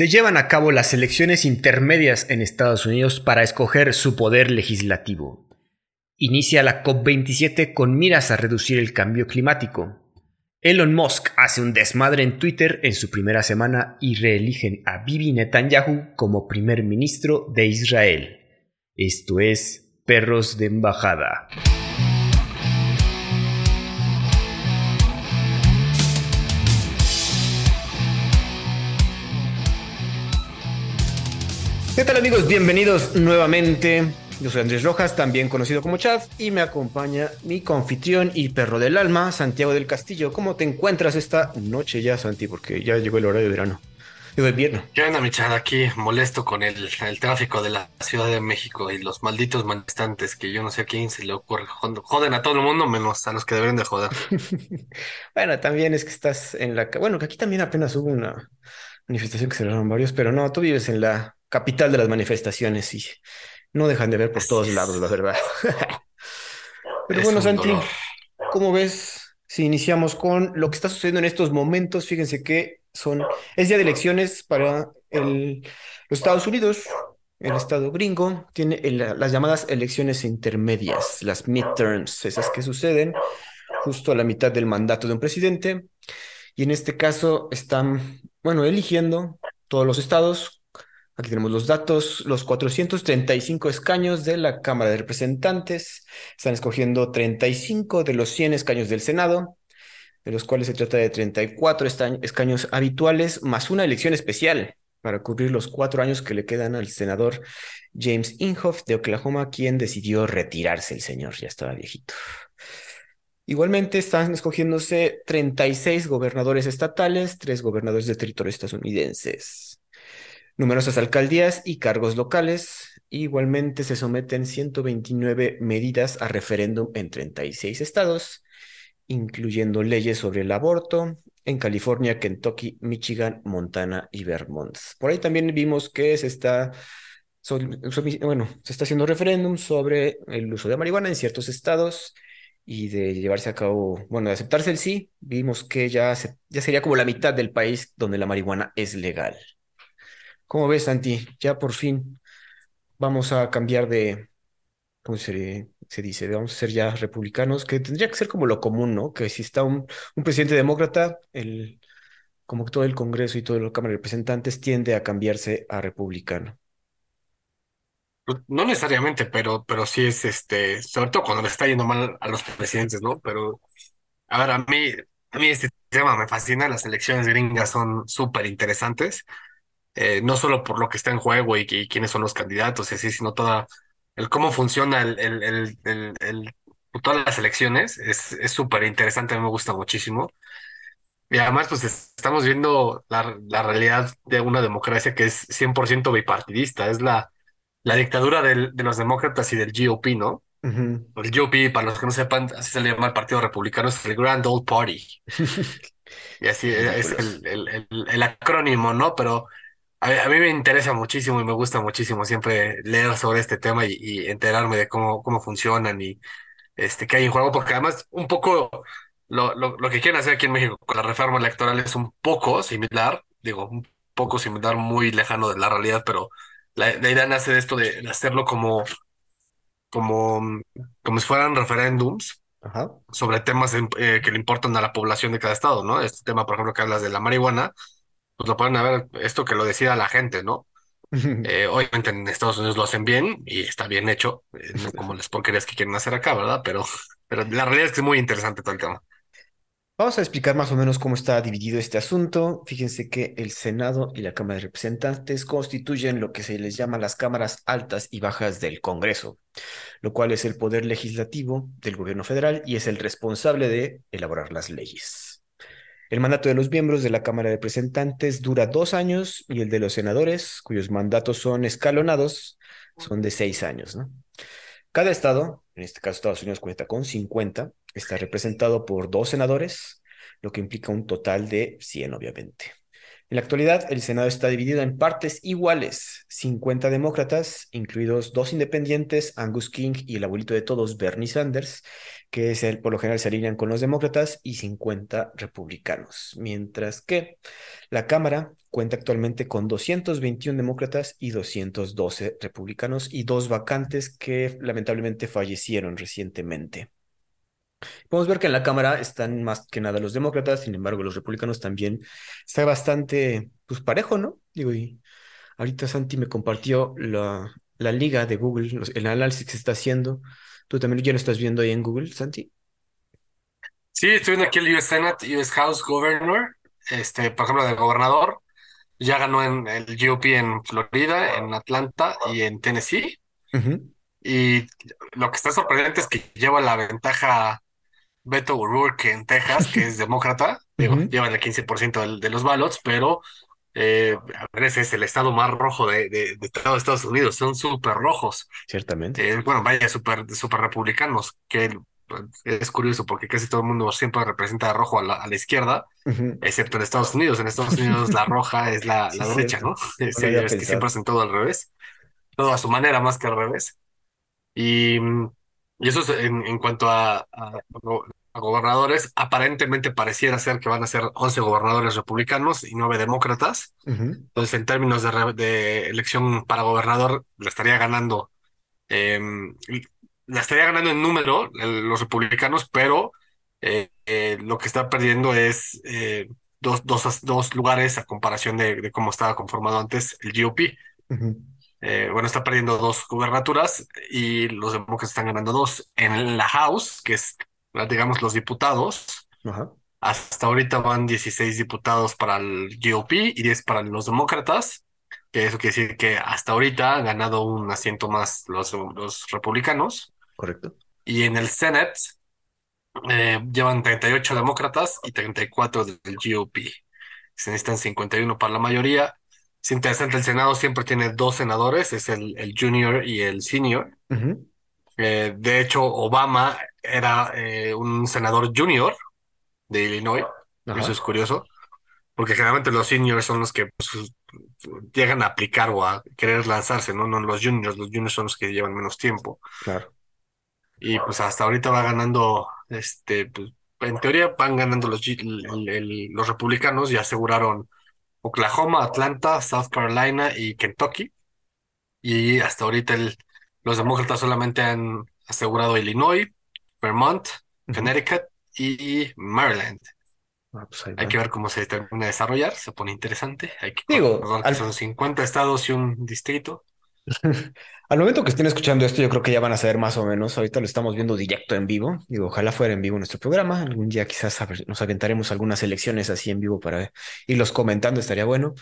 Se llevan a cabo las elecciones intermedias en Estados Unidos para escoger su poder legislativo. Inicia la COP27 con miras a reducir el cambio climático. Elon Musk hace un desmadre en Twitter en su primera semana y reeligen a Bibi Netanyahu como primer ministro de Israel. Esto es Perros de Embajada. ¿Qué tal amigos? Bienvenidos nuevamente. Yo soy Andrés Rojas, también conocido como Chad, y me acompaña mi confitrión y perro del alma, Santiago del Castillo. ¿Cómo te encuentras esta noche ya, Santi? Porque ya llegó el horario de verano. Digo, de invierno. ¿Qué onda, mi Chad? Aquí molesto con el, el, tráfico de la Ciudad de México y los malditos manifestantes que yo no sé a quién se le ocurre. Joden a todo el mundo menos a los que deberían de joder. bueno, también es que estás en la... Bueno, que aquí también apenas hubo una manifestación que se cerraron varios, pero no, tú vives en la capital de las manifestaciones y no dejan de ver por todos lados, la verdad. Pero bueno, Santi, ¿cómo ves si iniciamos con lo que está sucediendo en estos momentos? Fíjense que son, es día de elecciones para el, los Estados Unidos. El estado gringo tiene las llamadas elecciones intermedias, las midterms, esas que suceden justo a la mitad del mandato de un presidente. Y en este caso están, bueno, eligiendo todos los estados Aquí tenemos los datos, los 435 escaños de la Cámara de Representantes. Están escogiendo 35 de los 100 escaños del Senado, de los cuales se trata de 34 escaños habituales, más una elección especial para cubrir los cuatro años que le quedan al senador James Inhofe de Oklahoma, quien decidió retirarse el señor, ya estaba viejito. Igualmente están escogiéndose 36 gobernadores estatales, tres gobernadores de territorios estadounidenses numerosas alcaldías y cargos locales. Igualmente se someten 129 medidas a referéndum en 36 estados, incluyendo leyes sobre el aborto en California, Kentucky, Michigan, Montana y Vermont. Por ahí también vimos que se está, bueno, se está haciendo referéndum sobre el uso de marihuana en ciertos estados y de llevarse a cabo, bueno, de aceptarse el sí, vimos que ya, ya sería como la mitad del país donde la marihuana es legal. ¿Cómo ves, Santi? Ya por fin vamos a cambiar de, ¿cómo se, dice? Vamos a ser ya republicanos, que tendría que ser como lo común, ¿no? Que si está un, presidente demócrata, el, como todo el Congreso y toda la Cámara de Representantes tiende a cambiarse a republicano. Pues, no necesariamente, pero, pero sí es este, sobre todo cuando le está yendo mal a los presidentes, ¿no? Pero, a ver, a mí, a mí este tema me fascina, las elecciones gringas son súper interesantes. Eh, no solo por lo que está en juego y, quiénes son los candidatos y así, sino toda el cómo funciona el, el, el, todas las elecciones. Es súper interesante, a mí me gusta muchísimo. Y además, pues estamos viendo la, la realidad de una democracia que es 100% bipartidista. Es la, la dictadura del, de los demócratas y del GOP, ¿no? El GOP, para los que no sepan, así se le llama el Partido Republicano, es el Grand Old Party. y así es el, el, el, acrónimo, ¿no? Pero a, mí me interesa muchísimo y me gusta muchísimo siempre leer sobre este tema y, enterarme de cómo, cómo funcionan y este, qué hay en juego, porque además un poco lo, lo, lo que quieren hacer aquí en México con la reforma electoral es un poco similar, digo, un poco similar, muy lejano de la realidad, pero la, idea nace de esto de, hacerlo como, como, como si fueran referéndums sobre temas eh, que le importan a la población de cada estado, ¿no? Este tema, por ejemplo, que hablas de la marihuana, pues lo pueden ver esto que lo decida la gente, ¿no? Eh, obviamente en Estados Unidos lo hacen bien y está bien hecho, eh, no como las porquerías que quieren hacer acá, ¿verdad? Pero, pero la realidad es que es muy interesante todo el tema. Vamos a explicar más o menos cómo está dividido este asunto. Fíjense que el Senado y la Cámara de Representantes constituyen lo que se les llama las cámaras altas y bajas del Congreso, lo cual es el poder legislativo del gobierno federal y es el responsable de elaborar las leyes. El mandato de los miembros de la Cámara de Representantes dura dos años y el de los senadores, cuyos mandatos son escalonados, son de seis años. Cada estado, en este caso Estados Unidos cuenta con 50, está representado por dos senadores, lo que implica un total de 100, obviamente. En la actualidad, el Senado está dividido en partes iguales, 50 demócratas, incluidos dos independientes, Angus King y el abuelito de todos, Bernie Sanders, que es el, por lo general se alinean con los demócratas, y 50 republicanos, mientras que la Cámara cuenta actualmente con 221 demócratas y 212 republicanos y dos vacantes que lamentablemente fallecieron recientemente. Podemos ver que en la Cámara están más que nada los demócratas, sin embargo, los republicanos también está bastante pues, parejo, ¿no? Digo, y ahorita Santi me compartió la, la liga de Google, el análisis que se está haciendo. ¿Tú también ya lo estás viendo ahí en Google, Santi? Sí, estoy viendo aquí el US Senate, US House Governor, este, por ejemplo, del gobernador. Ya ganó en el GOP en Florida, en Atlanta y en Tennessee. Y lo que está sorprendente es que lleva la ventaja Beto O'Rourke en Texas, que es demócrata, digo, llevan el 15% de, los ballots, pero eh, a veces es el estado más rojo de, de, de Estados Unidos, son súper rojos. Ciertamente. Eh, bueno, vaya, súper super republicanos, que es curioso porque casi todo el mundo siempre representa rojo a la, a la izquierda, excepto en Estados Unidos. En Estados Unidos la roja es la, la derecha, ¿no? Sí, es que siempre hacen todo al revés, todo a su manera más que al revés. Y mm, y eso es en, en cuanto a, a, gobernadores, aparentemente pareciera ser que van a ser 11 gobernadores republicanos y 9 demócratas. Entonces, en términos de, de, elección para gobernador, le estaría ganando, eh, la estaría ganando en número los republicanos, pero eh, eh, lo que está perdiendo es eh, dos, dos, dos lugares a comparación de, de, cómo estaba conformado antes el GOP. Eh, bueno, está perdiendo dos gubernaturas y los demócratas están ganando dos. En la House, que es, digamos, los diputados, hasta ahorita van 16 diputados para el GOP y 10 para los demócratas, que eso quiere decir que hasta ahorita han ganado un asiento más los, los republicanos. Correcto. Y en el Senate eh, llevan 38 demócratas y 34 del GOP. Se necesitan 51 para la mayoría es interesante, el Senado siempre tiene dos senadores, es el, el junior y el senior. Eh, de hecho, Obama era eh, un senador junior de Illinois, Ajá. eso es curioso, porque generalmente los seniors son los que pues, llegan a aplicar o a querer lanzarse, ¿no? No los juniors, los juniors son los que llevan menos tiempo. Claro. Y pues hasta ahorita va ganando, este, pues, en teoría van ganando los, el, el, los republicanos y aseguraron Oklahoma, Atlanta, South Carolina y Kentucky. Y hasta ahorita el, los demócratas solamente han asegurado Illinois, Vermont, uh -huh. Connecticut y Maryland. Ah, pues hay que ver cómo se termina de desarrollar, se pone interesante. Hay que Digo, al... son 50 estados y un distrito. Al momento que estén escuchando esto, yo creo que ya van a saber más o menos. Ahorita lo estamos viendo directo en vivo. Digo, ojalá fuera en vivo nuestro programa. Algún día quizás nos aventaremos algunas elecciones así en vivo para irlos comentando, estaría bueno.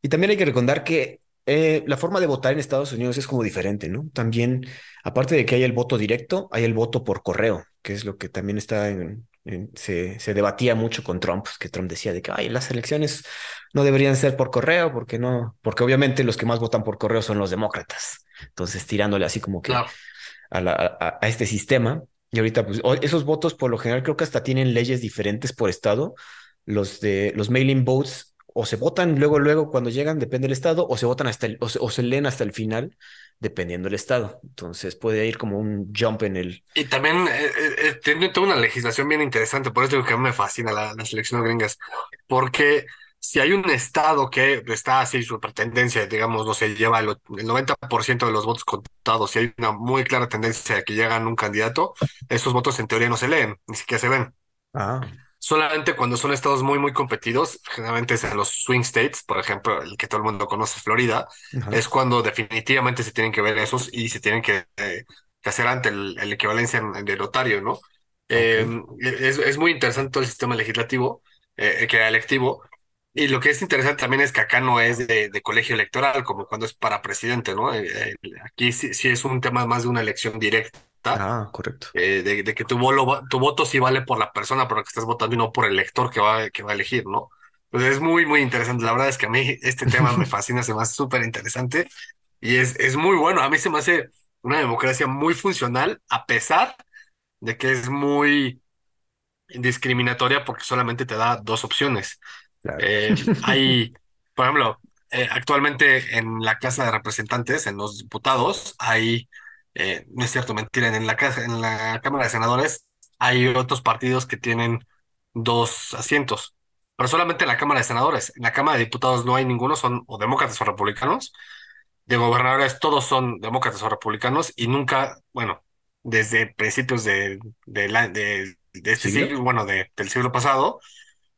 Y también hay que recordar que eh, la forma de votar en Estados Unidos es como diferente, ¿no? También, aparte de que hay el voto directo, hay el voto por correo, que es lo que también está en, en, se, se, debatía mucho con Trump, que Trump decía de que Ay, las elecciones no deberían ser por correo, porque no, porque obviamente los que más votan por correo son los demócratas. Entonces, tirándole así como que claro. a, la, a, a, este sistema. Y ahorita, pues, esos votos por lo general creo que hasta tienen leyes diferentes por estado. Los de los mailing votes o se votan luego, luego cuando llegan, depende del estado, o se votan hasta el, o se, o se leen hasta el final, dependiendo del estado. Entonces puede ir como un jump en el. Y también eh, eh, tiene toda una legislación bien interesante, por eso digo que me fascina la, las elecciones gringas, porque si hay un estado que está así su tendencia, digamos, no se lleva el, el 90% de los votos contados, si hay una muy clara tendencia de que llegan un candidato, esos votos en teoría no se leen, ni siquiera se ven. Ah. Solamente cuando son estados muy, muy competidos, generalmente es en los swing states, por ejemplo, el que todo el mundo conoce, Florida, -huh. es cuando definitivamente se tienen que ver esos y se tienen que, eh, que hacer ante el, el equivalencia en, de notario, ¿no? Okay. Eh, es, es, muy interesante todo el sistema legislativo, eh, que electivo, y lo que es interesante también es que acá no es de, de colegio electoral, como cuando es para presidente, ¿no? Eh, aquí sí, sí, es un tema más de una elección directa. Ah, correcto. Eh, de, de, que tu, tu voto sí vale por la persona por la que estás votando y no por el elector que va, que va a elegir, ¿no? Pues es muy, muy interesante. La verdad es que a mí este tema me fascina, se me hace súper interesante y es, es muy bueno. A mí se me hace una democracia muy funcional, a pesar de que es muy discriminatoria porque solamente te da dos opciones. Claro. Eh, hay, Por ejemplo, eh, actualmente en la Casa de Representantes, en los diputados, hay, eh, no es cierto, mentira, en la casa, en la Cámara de Senadores hay otros partidos que tienen dos asientos, pero solamente en la Cámara de Senadores. En la Cámara de Diputados no hay ninguno, son o demócratas o republicanos. De gobernadores todos son demócratas o republicanos y nunca, bueno, desde principios de, de, la, de, de este ¿Siglo? siglo, bueno, de, del siglo pasado,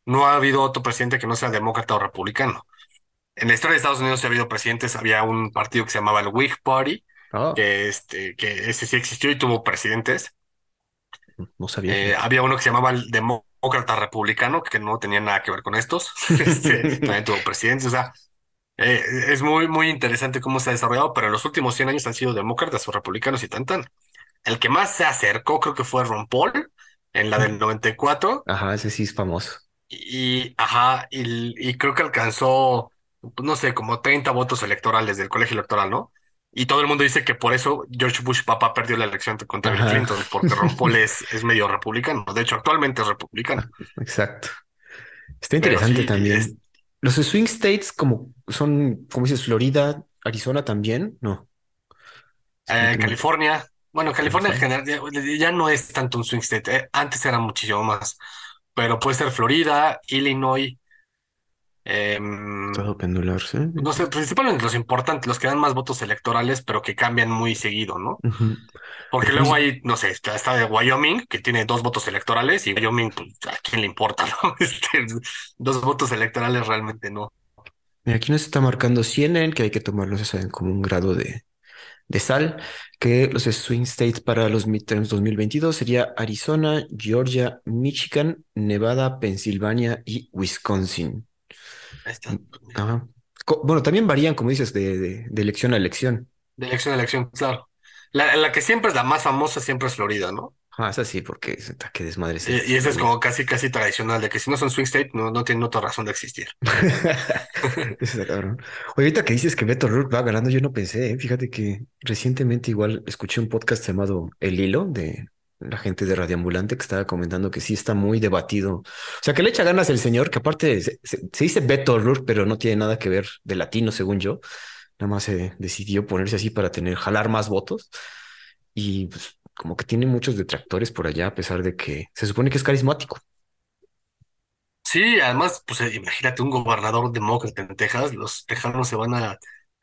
no ha habido otro presidente que no sea demócrata o republicano. En la historia de Estados Unidos ha habido presidentes, había un partido que se llamaba el Whig Party, Ah, que, este, que ese sí existió y tuvo presidentes. no sabía. Eh, había uno que se llamaba el Demócrata Republicano, que no tenía nada que ver con estos. Este, también tuvo presidentes. O sea, eh, es muy, muy interesante cómo se ha desarrollado, pero en los últimos 100 años han sido demócratas o republicanos y tan tan. El que más se acercó creo que fue Ron Paul en la del 94 Ajá, ese sí es famoso. y, ajá, y, y creo que alcanzó, pues, no sé, como 30 votos electorales del colegio electoral, ¿no? Y todo el mundo dice que por eso George Bush papá perdió la elección contra Bill. Clinton, porque Ron Paul es, es medio republicano. De hecho, actualmente es republicano. Exacto. Está interesante sí, también. es- Los swing states como son, como dices, Florida, Arizona también, no. Eh, California, bueno, California en general ya, ya no es tanto un swing state, eh, Antes era muchísimo más, pero puede ser Florida, Illinois, em, Estado pendular, ¿sí? no sé, principalmente los importantes, los que dan más votos electorales, pero que cambian muy seguido, ¿no? Porque luego hay, no sé, está, está de Wyoming, que tiene dos votos electorales, y Wyoming, pues, ¿a quién le importa, no? Este, dos votos electorales realmente no. Mira, aquí nos está marcando CNN, que hay que tomarlos eso, como un grado de, de sal, que los swing states para los midterms 2022 sería Arizona, Georgia, Michigan, Nevada, Pensilvania y Wisconsin. Ahí está. Ajá. Bueno, también varían, como dices, de, de- de elección a elección. De elección a elección, claro. La, la que siempre es la más famosa siempre es Florida, ¿no? Ah, esa sí, porque qué desmadre es Y, y esa es como casi, casi tradicional, de que si no son swing state, no, no tienen otra razón de existir. Está cabrón. Oye, ahorita que dices que Beto O'Rourke va ganando, yo no pensé, ¿eh? Fíjate que recientemente igual escuché un podcast llamado El Hilo de la gente de Radioambulante que estaba comentando que sí está muy debatido. O sea, que le echa ganas el señor, que aparte se, dice Beto O'Rourke, pero no tiene nada que ver de latino, según yo. Nada más se decidió ponerse así para tener, jalar más votos. Y pues, como que tiene muchos detractores por allá, a pesar de que se supone que es carismático. Sí, además, pues imagínate un gobernador demócrata en Texas, los tejanos se van a,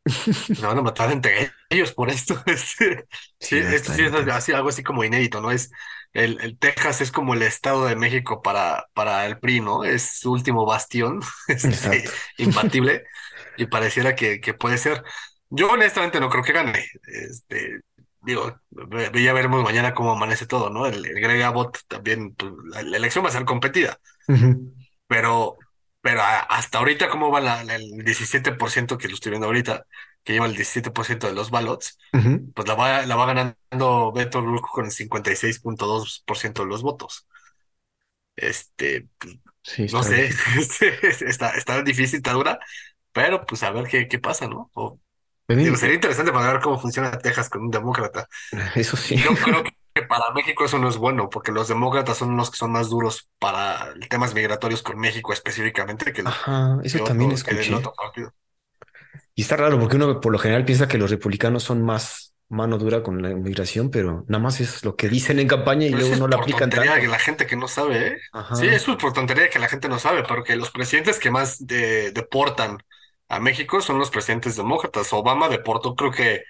se van a matar entre ellos por esto. Este, sí, esto sí es así, algo así como inédito, ¿no? Es el, el Texas es como el Estado de México para, para el PRI, ¿no? Es su último bastión, este, imbatible, y pareciera que, que puede ser. Yo honestamente no creo que gane. Este, digo, ya veremos mañana cómo amanece todo, ¿no? El, el Greg Abbott también, pues, la, la elección va a ser competida. Pero, pero a- hasta ahorita, ¿cómo va la, la- el 17% que lo estoy viendo ahorita, que lleva el 17% de los ballots? Pues la va, la va ganando Beto O'Rourke con el 56.2% de los votos. Este, Sí, no sé, difícil. está, está difícil, está dura, pero pues a ver qué, qué pasa, ¿no? O, digo, sería interesante para ver cómo funciona Texas con un demócrata. Eso sí. Yo creo que para México eso no es bueno, porque los demócratas son los que son más duros para temas migratorios con México específicamente que, Ajá, eso que también otro, que el escuché. otro partido. Y está raro porque uno por lo general piensa que los republicanos son más mano dura con la inmigración, pero nada más es lo que dicen en campaña y Pero luego no por aplican tontería tanto. que la gente que no sabe, ¿eh? Ajá. Sí, eso es por tontería que la gente no sabe, pero que los presidentes que más de- deportan a México son los presidentes demócratas. Obama deportó creo que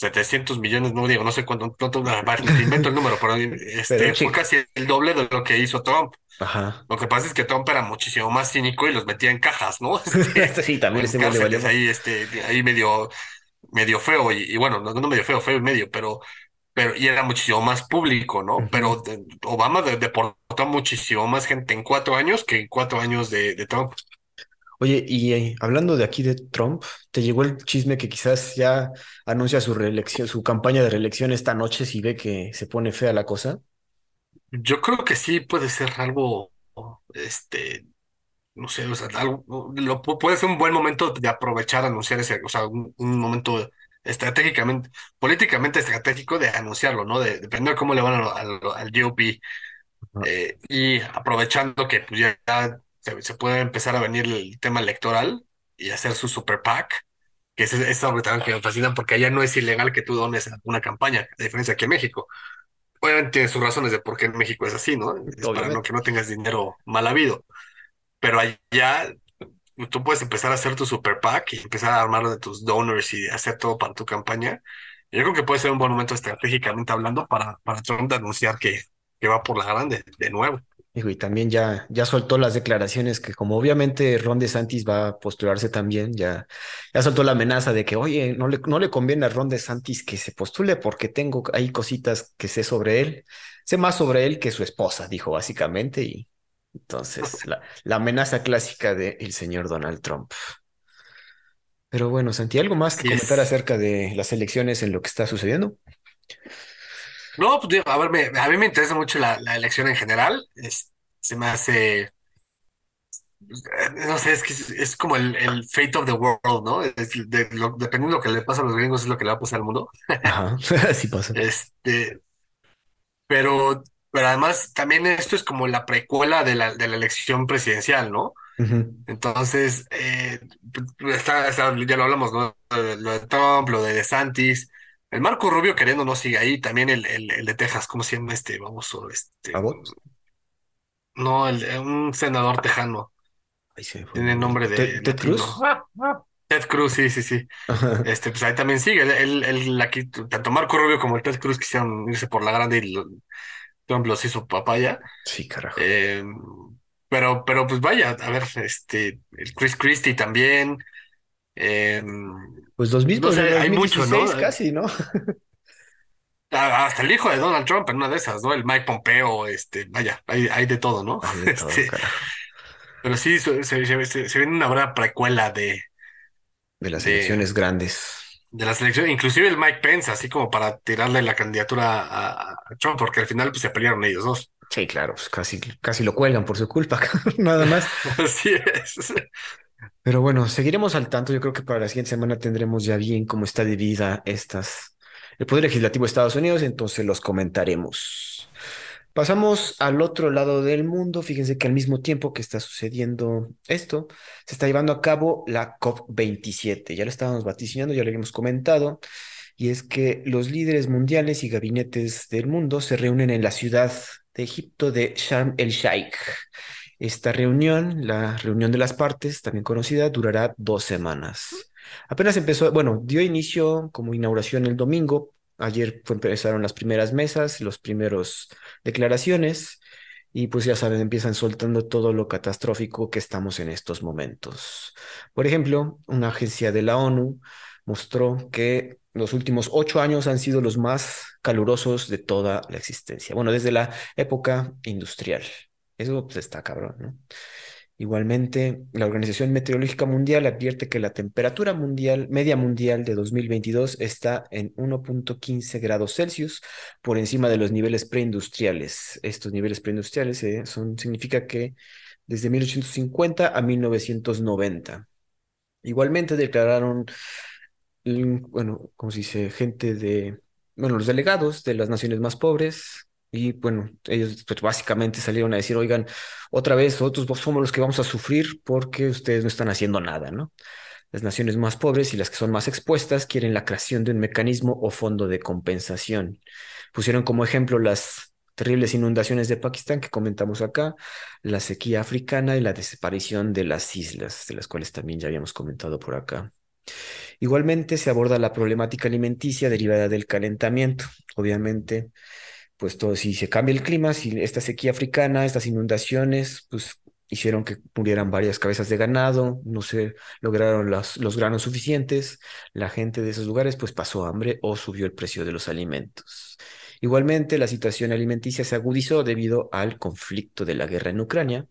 700 millones, no digo, no sé cuánto, invento el número, pero este, Pero fue casi el doble de lo que hizo Trump. Ajá. Lo que pasa es que Trump era muchísimo más cínico y los metía en cajas, ¿no? Este, Sí, también ahí, este, ahí medio, medio feo y, y bueno, no, no medio feo, feo y medio, pero, pero y era muchísimo más público, ¿no? Pero de- Obama de- deportó muchísimo más gente en cuatro años que en cuatro años de, de Trump. Oye, y eh, hablando de aquí de Trump, ¿te llegó el chisme que quizás ya anuncia su reelección, su campaña de reelección esta noche si ve que se pone fea la cosa? Yo creo que sí puede ser algo, este, no sé, o sea, algo, lo, pu- puede ser un buen momento de aprovechar, anunciar ese, o sea, un, un momento estratégicamente, políticamente estratégico de anunciarlo, ¿no? De, depender cómo le van al, al, al GOP. Eh, y aprovechando que pues, ya se, se puede empezar a venir el tema electoral y hacer su super PAC, que es, es algo también que me fascina porque allá no es ilegal que tú dones a una campaña, a diferencia aquí en México. Obviamente tiene sus razones de por qué en México es así, ¿no? Es para no, que no tengas dinero mal habido. Pero allá tú puedes empezar a hacer tu super PAC y empezar a armar de tus donors y hacer todo para tu campaña. Yo creo que puede ser un buen momento estratégicamente hablando para, para Trump de anunciar que, que va por la grande de nuevo. Digo, y también ya, ya soltó las declaraciones que como obviamente Ron DeSantis va a postularse también, ya, ya soltó la amenaza de que, oye, no le, no le conviene a Ron DeSantis que se postule porque tengo ahí cositas que sé sobre él. Sé más sobre él que su esposa, dijo básicamente, y entonces la, la amenaza clásica del señor Donald Trump. Pero bueno, Santi, ¿algo más que comentar es. acerca de las elecciones en lo que está sucediendo? No, pues digo, a ver, me- a mí me interesa mucho la, la elección en general. Es- se me hace, eh, no sé, es que es, es como el, el fate of the world, ¿no? Es de lo- dependiendo de lo que le pasa a los gringos, es lo que le va a pasar al mundo. Ajá, así pasa. Este, pero, pero además también esto es como la precuela de la, de la elección presidencial, ¿no? Entonces, eh, pues, está, está- ya lo hablamos, ¿no? Lo de, lo de Trump, lo de DeSantis. El Marco Rubio queriendo no sigue ahí. También el, el, el de Texas, ¿cómo se llama este baboso? Este, ¿Abbott? no, el, un senador tejano. Ahí se me fue el Tiene nombre. nombre ¿Ted, de Ted Cruz? Ted Cruz, sí, sí, sí. Ajá. Este, pues ahí también sigue. Él, él aquí, tanto Marco Rubio como el Ted Cruz quisieron irse por la grande y lo- Trump los hizo papaya. Sí, carajo. Eh, pero, pero pues vaya, a ver, este, el Chris Christie también. Eh, Pues los no hay mucho, ¿no? 2016 casi, ¿no? A- Hasta el hijo de Donald Trump en una de esas, ¿no? El Mike Pompeo, este, vaya, hay, hay de todo, ¿no? De todo, Este, pero sí, se, se, se- se viene una breve precuela de, De las de, elecciones grandes. de la selección, inclusive el Mike Pence, así como para tirarle la candidatura a, a Trump, porque al final pues, se pelearon ellos dos. Sí, claro, pues casi, casi lo cuelgan por su culpa, nada más. Así es. Pero bueno, seguiremos al tanto. Yo creo que para la siguiente semana tendremos ya bien cómo está dividida estas, el Poder Legislativo de Estados Unidos, entonces los comentaremos. Pasamos al otro lado del mundo. Fíjense que al mismo tiempo que está sucediendo esto, se está llevando a cabo la COP27. Ya lo estábamos vaticinando, ya lo habíamos comentado, y es que los líderes mundiales y gabinetes del mundo se reúnen en la ciudad de Egipto de Sharm el Sheikh. Esta reunión, la reunión de las partes, también conocida, durará dos semanas. Apenas empezó, bueno, dio inicio como inauguración el domingo. Ayer fue- empezaron las primeras mesas, los primeros declaraciones, y pues ya saben, empiezan soltando todo lo catastrófico que estamos en estos momentos. Por ejemplo, una agencia de la ONU mostró que los últimos ocho años han sido los más calurosos de toda la existencia. Bueno, desde la época industrial. Eso pues, está cabrón, ¿no? Igualmente, la Organización Meteorológica Mundial advierte que la temperatura mundial, media mundial de 2022 está en 1.15 grados Celsius por encima de los niveles preindustriales. Estos niveles preindustriales eh, son, significa que desde 1850 a 1990. Igualmente declararon, mm, bueno, como se dice, gente de, bueno, los delegados de las naciones más pobres. Y bueno, ellos pues, básicamente salieron a decir, oigan, otra vez, nosotros somos los que vamos a sufrir porque ustedes no están haciendo nada, ¿no? Las naciones más pobres y las que son más expuestas quieren la creación de un mecanismo o fondo de compensación. Pusieron como ejemplo las terribles inundaciones de Pakistán que comentamos acá, la sequía africana y la desaparición de las islas, de las cuales también ya habíamos comentado por acá. Igualmente se aborda la problemática alimenticia derivada del calentamiento. Obviamente, pues todo, si se cambia el clima, si esta sequía africana, estas inundaciones, pues hicieron que murieran varias cabezas de ganado, no se lograron los, los granos suficientes, la gente de esos lugares pues pasó hambre o subió el precio de los alimentos. Igualmente, la situación alimenticia se agudizó debido al conflicto de la guerra en Ucrania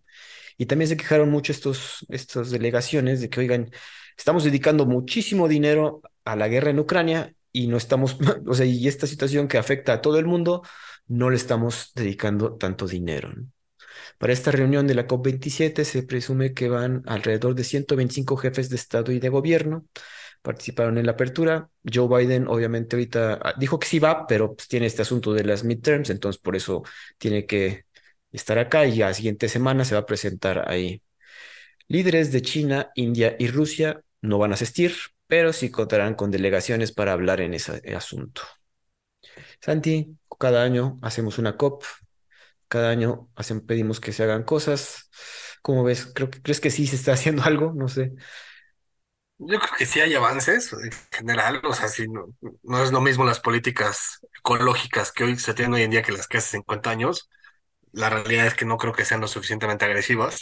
y también se quejaron mucho estos, estas delegaciones de que, oigan, estamos dedicando muchísimo dinero a la guerra en Ucrania y no estamos, o sea, y esta situación que afecta a todo el mundo, no le estamos dedicando tanto dinero. Para esta reunión de la COP27 se presume que van alrededor de 125 jefes de Estado y de gobierno. Participaron en la apertura. Joe Biden obviamente ahorita ah, dijo que sí va, pero pues, tiene este asunto de las midterms, entonces por eso tiene que estar acá y la siguiente semana se va a presentar ahí Líderes de China, India y Rusia no van a asistir, pero sí contarán con delegaciones para hablar en ese asunto. Santi, cada año hacemos una COP, cada año hacen, pedimos que se hagan cosas. ¿Cómo ves? Creo que, ¿crees que sí se está haciendo algo? No sé. Yo creo que sí hay avances en general, o sea, sí, no, no es lo mismo las políticas ecológicas que hoy se tienen hoy en día que las que hace 50 años. La realidad es que no creo que sean lo suficientemente agresivas.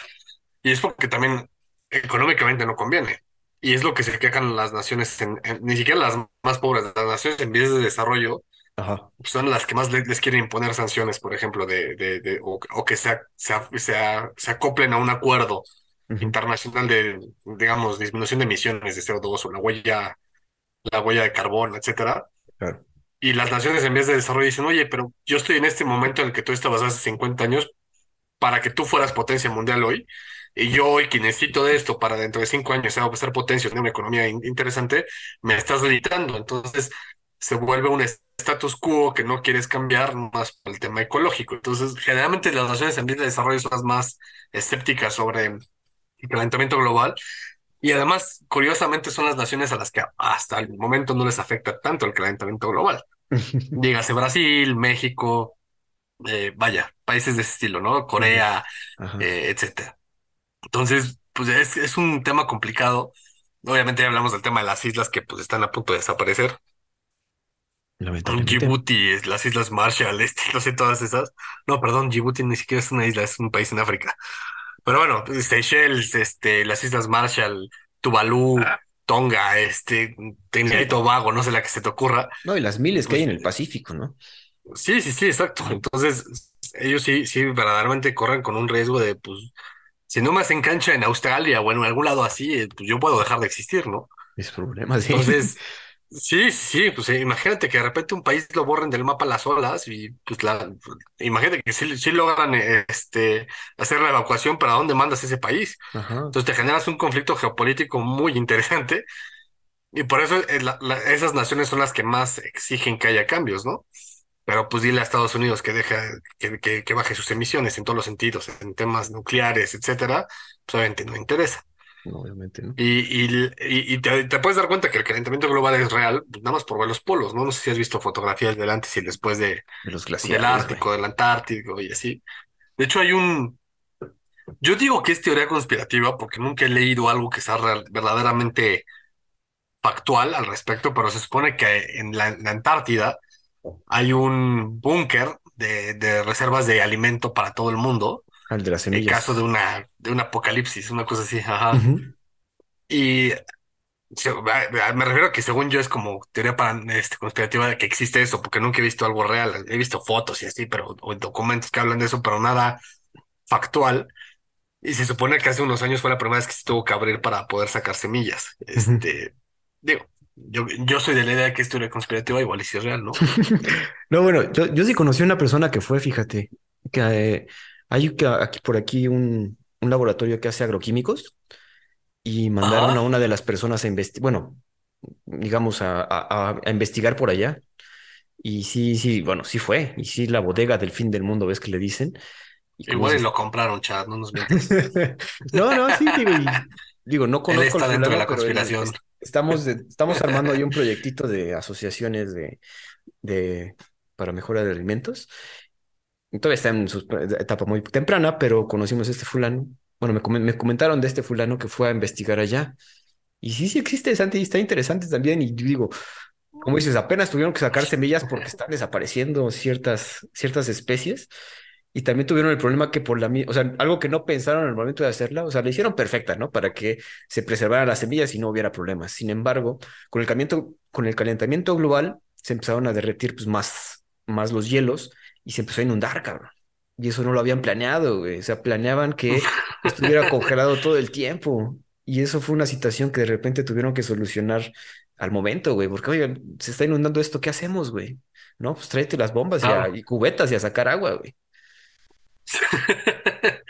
Y es porque también económicamente no conviene. Y es lo que se quejan las naciones, en, ni siquiera las más pobres, las naciones en vías de desarrollo Ajá. son las que más le- les, quieren imponer sanciones, por ejemplo, de, de, de- o, o que se, se, se, acoplen a un acuerdo internacional de, digamos, disminución de emisiones de CO2 o la huella, la huella de carbono, etcétera. claro. Y las naciones en vías de desarrollo dicen, oye, pero yo estoy en este momento en el que tú estabas hace 50 años para que tú fueras potencia mundial hoy, y yo hoy que necesito de esto para dentro de cinco años ser potencia de una economía in- interesante, me estás limitando. Entonces se vuelve un status quo que no quieres cambiar más por el tema ecológico. Entonces, generalmente las naciones en vías de desarrollo son las más escépticas sobre el calentamiento global. Y además, curiosamente, son las naciones a las que hasta el momento no les afecta tanto el calentamiento global. Dígase Brasil, México, eh, vaya, países de ese estilo, ¿no? Corea, eh, etcétera. Entonces, pues es, es un tema complicado. Obviamente ya hablamos del tema de las islas que pues están a punto de desaparecer. Djibouti, es- las Islas Marshall, este, no sé, todas esas. No, perdón, Djibouti ni siquiera es una isla, es un país en África. Pero bueno, Seychelles, este, las Islas Marshall, Tuvalu, Tonga, este, Trinidad y. Tobago, no sé la que se te ocurra. No, y las miles que hay Pues en el Pacífico, ¿no? sí, sí, sí, exacto. Entonces, ellos sí, sí, verdaderamente corren con un riesgo de, pues, si no me hacen cancha en Australia o en algún lado así, pues yo puedo dejar de existir, ¿no? Es problema, sí. Entonces, sí, sí, pues eh, imagínate que de repente un país lo borren del mapa las olas y pues la, imagínate que sí, sí logran eh, este, hacer la evacuación, ¿para dónde mandas ese país? Ajá. Entonces te generas un conflicto geopolítico muy interesante y por eso eh, la- la- esas naciones son las que más exigen que haya cambios, ¿no? Pero pues dile a Estados Unidos que deja, que, que, que baje sus emisiones en todos los sentidos, en temas nucleares, etcétera, pues obviamente no interesa. No, obviamente, ¿no? Y, y, te, te puedes dar cuenta que el calentamiento global es real, pues, nada más por ver los polos, ¿no? No sé si has visto fotografías del antes y después de, De los del glaciares, güey. Ártico, del Antártico y así. De hecho, hay un... Yo digo que es teoría conspirativa porque nunca he leído algo que sea real- verdaderamente factual al respecto, pero se supone que en la, en la Antártida hay un búnker de, de reservas de alimento para todo el mundo Al de las en caso de semillas. una, de un apocalipsis, una cosa así, ajá. Y se- a- a- me refiero a que según yo es como teoría para, este, conspirativa de que existe eso, porque nunca he visto algo real. He visto fotos y así, pero o documentos que hablan de eso, pero nada factual. Y se supone que hace unos años fue la primera vez que se tuvo que abrir para poder sacar semillas. Este, digo, yo, yo soy de la idea que es teoría conspirativa, igual y si es real, ¿no? No, bueno, yo, yo sí conocí a una persona que fue, fíjate, que eh, hay aquí por aquí un, un laboratorio que hace agroquímicos y mandaron a Ajá. una de las personas a investigar, bueno, digamos, a, a- a- investigar por allá. Y sí, sí, bueno, sí fue. Y sí, la bodega del fin del mundo, ¿ves que le dicen? Y Igual y dices, lo compraron, Chad, no nos mientas. no, no, sí, digo, y, digo, no Él conozco al está dentro de la él, conspiración. es- estamos, de- estamos armando ahí un proyectito de asociaciones de, de, para mejora de alimentos. Todavía está en su etapa muy temprana, pero conocimos a este fulano. Bueno, me, me comentaron de este fulano que fue a investigar allá. Y sí, sí existe, Santi, está interesante también. Y digo, como dices, apenas tuvieron que sacar semillas porque están desapareciendo ciertas, ciertas especies. Y también tuvieron el problema que por la o sea, algo que no pensaron al momento de hacerla, o sea, la hicieron perfecta, ¿no? Para que se preservaran las semillas y no hubiera problemas. Sin embargo, con el calentamiento, con el calentamiento global se empezaron a derretir pues, más, más los hielos y se empezó a inundar, cabrón. Y eso no lo habían planeado, güey. O sea, planeaban que estuviera congelado todo el tiempo. Y eso fue una situación que de repente tuvieron que solucionar al momento, güey. Porque, oigan, se está inundando esto, ¿qué hacemos, güey? No, pues tráete las bombas y, a- Claro. y cubetas y a sacar agua, güey.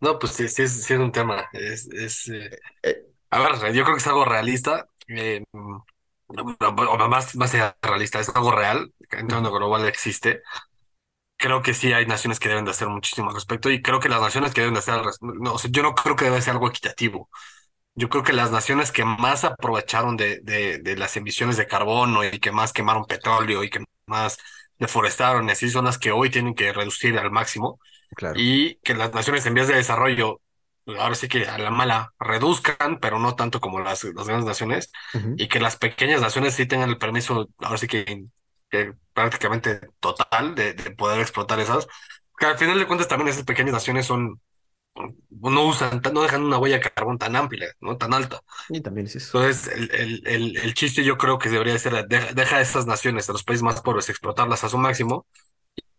No, pues sí, sí es, sí es un tema. Es, es, eh, Eh, a ver, yo creo que es algo realista. eh, o más, más realista, es algo real. En torno global existe. Creo que sí hay naciones que deben de hacer muchísimo al respecto y creo que las naciones que deben de hacer, al no, o sea, yo no creo que debe ser algo equitativo. Yo creo que las naciones que más aprovecharon de, de, de las emisiones de carbono y que más quemaron petróleo y que más deforestaron, y así son las que hoy tienen que reducir al máximo Claro. y que las naciones en vías de desarrollo, ahora sí que a la mala, reduzcan, pero no tanto como las, las grandes naciones, Ujú. y que las pequeñas naciones sí tengan el permiso, ahora sí que, que prácticamente total de, de poder explotar esas, que al final de cuentas también esas pequeñas naciones son, no usan, no dejan una huella de carbón tan amplia, ¿no? Tan alta. Y también es eso. Entonces, el, el, el, el chiste yo creo que debería ser, deja, deja a estas naciones, a los países más pobres, explotarlas a su máximo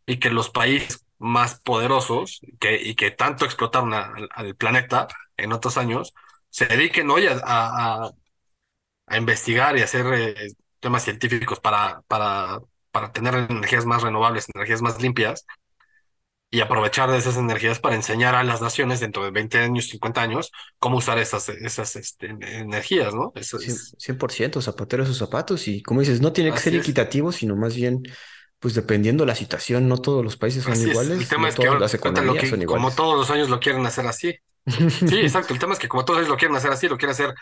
y que los países más poderosos que, y que tanto explotaron a- al, al planeta en otros años, se dediquen hoy a, a, a- a investigar y hacer eh, temas científicos para, para, para tener energías más renovables, energías más limpias y aprovechar de esas energías para enseñar a las naciones dentro de 20 años, 50 años, cómo usar esas, esas este, energías, ¿no? Eso es, 100% zapatero sus zapatos y como dices, no tiene que ser así es. equitativo, sino más bien, pues dependiendo la situación, no todos los países son Así es. El iguales, tema no es que las economías son que, como iguales. todos los años lo quieren hacer así. Sí, exacto. El tema es que como todos ellos lo quieren hacer así, lo quieren hacer,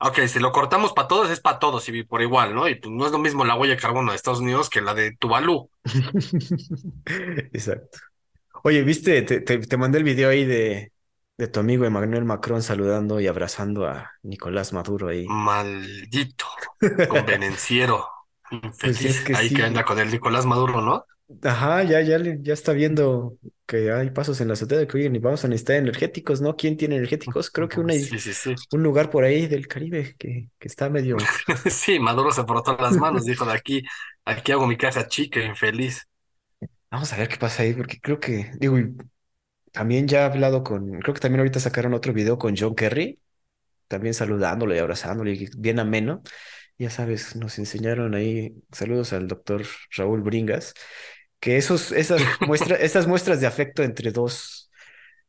ok, si lo cortamos para todos, es para todos y por igual, ¿no? Y pues no es lo mismo la huella de carbono de Estados Unidos que la de Tuvalu. Exacto. Oye, viste, te, te, te mandé el video ahí de, de tu amigo Emmanuel Macron saludando y abrazando a Nicolás Maduro ahí. Maldito, convenenciero, Pues es infeliz. que Ahí que anda sí. con el Nicolás Maduro, ¿no? Ajá, ya, ya, le- ya está viendo que hay pasos en la azotea de que, oye, ni vamos a necesitar energéticos, ¿no? ¿Quién tiene energéticos? Creo que una, Sí, sí, sí. un lugar por ahí del Caribe que, que está medio... Sí, Maduro se frotó las manos, dijo de aquí, aquí hago mi caja chica, infeliz. Vamos a ver qué pasa ahí, porque creo que, digo, y también ya he hablado con, creo que también ahorita sacaron otro video con John Kerry, también saludándolo y abrazándolo, y bien ameno. Ya sabes, nos enseñaron ahí, saludos al doctor Raúl Bringas, que esos, esas muestras, esas muestras de afecto entre dos,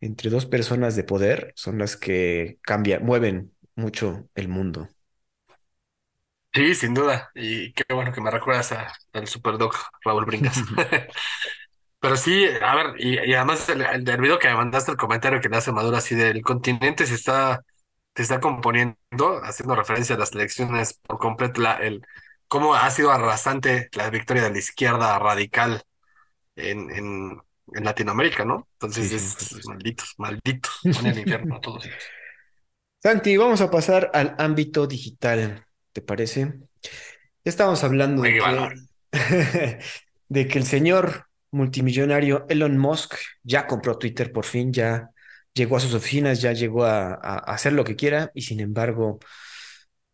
entre dos personas de poder son las que cambian, mueven mucho el mundo. Sí, sin duda. Y qué bueno que me recuerdas a- al Superdoc Raúl Bringas. Pero sí, a ver, y, y además el, el del video que me mandaste el comentario que le hace Maduro así del continente se está, se está componiendo, haciendo referencia a las elecciones por completo, la, el, cómo ha sido arrasante la victoria de la izquierda radical en, en, en Latinoamérica, ¿no? Entonces sí, es malditos, malditos, van al infierno a todos ellos. Santi, vamos a pasar al ámbito digital, ¿te parece? Ya estábamos hablando de que, valor. de que el señor multimillonario Elon Musk ya compró Twitter por fin, ya llegó a sus oficinas, ya llegó a hacer lo que quiera y sin embargo,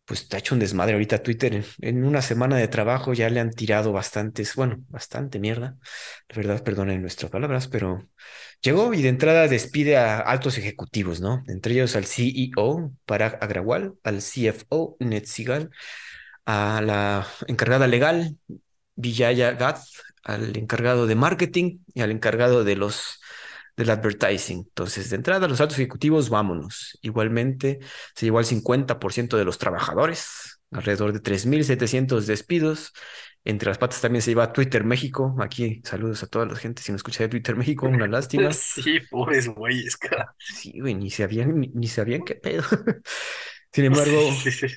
pues está hecho un desmadre ahorita Twitter. En, una semana de trabajo ya le han tirado bastantes, bueno, bastante mierda. La verdad, perdonen nuestras palabras, pero llegó y de entrada despide a altos ejecutivos, ¿no? Entre ellos al CEO, Parag Agrawal, al CFO, Ned Sigal, a la encargada legal, Vijaya Gath, al encargado de marketing y al encargado de los del advertising. Entonces, de entrada, los altos ejecutivos, vámonos. Igualmente, se llevó al 50% de los trabajadores, alrededor de 3.700 despidos. Entre las patas también se lleva Twitter México. Aquí, saludos a toda la gente si no escucha de Twitter México, una lástima. Sí, pobres güeyes, cara. Sí, güey, ni sabían, ni, ni sabían qué pedo. Sin embargo, Sí, sí, sí.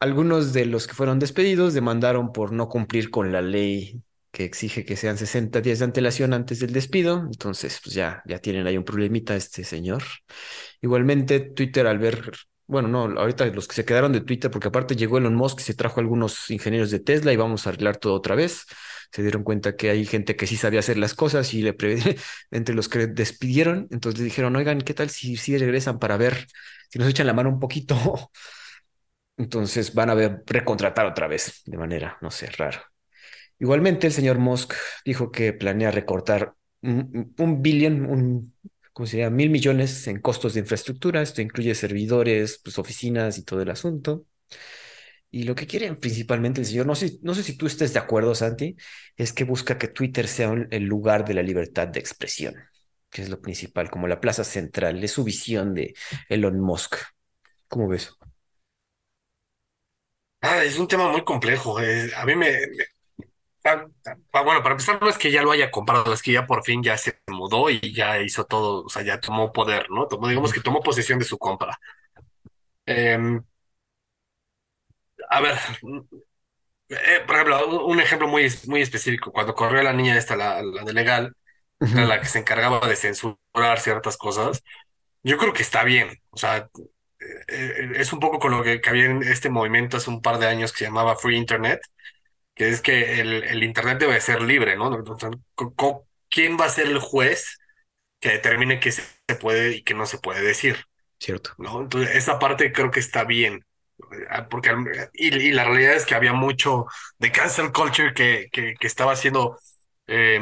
algunos de los que fueron despedidos demandaron por no cumplir con la ley que exige que sean 60 días de antelación antes del despido. Entonces, pues ya, ya tienen ahí un problemita este señor. Igualmente, Twitter al ver, bueno, no, ahorita los que se quedaron de Twitter, porque aparte llegó Elon Musk y se trajo algunos ingenieros de Tesla y vamos a arreglar todo otra vez. Se dieron cuenta que hay gente que sí sabía hacer las cosas y le entre los que despidieron, entonces le dijeron, oigan, ¿qué tal si, si regresan para ver si nos echan la mano un poquito? Entonces van a ver recontratar otra vez de manera, no sé, rara. Igualmente, el señor Musk dijo que planea recortar un, un billón, un, ¿cómo sería? Mil millones en costos de infraestructura. Esto incluye servidores, pues, oficinas y todo el asunto. Y lo que quiere principalmente el señor, no sé, no sé si tú estés de acuerdo, Santi, es que busca que Twitter sea el lugar de la libertad de expresión, que es lo principal, como la plaza central, es su visión de Elon Musk. ¿Cómo ves? Ah, es un tema muy complejo. eh, A mí me, bueno, para empezar, no es que ya lo haya comprado, es que ya por fin ya se mudó y ya hizo todo, o sea, ya tomó poder, ¿no? Tomó, digamos que tomó posesión de su compra. Em, a ver, eh, por ejemplo, un ejemplo muy, muy específico, cuando corrió la niña esta, la, la de legal, la que se encargaba de censurar ciertas cosas, yo creo que está bien, o sea, eh, eh, es un poco con lo que, que había en este movimiento hace un par de años que se llamaba Free Internet que es que el, el Internet debe ser libre, ¿no? ¿Quién va a ser el juez que determine qué se puede y qué no se puede decir, Cierto. ¿no? Entonces, esa parte creo que está bien, eh, porque, y, y la realidad es que había mucho de cancel culture que, que, que estaba haciendo, eh,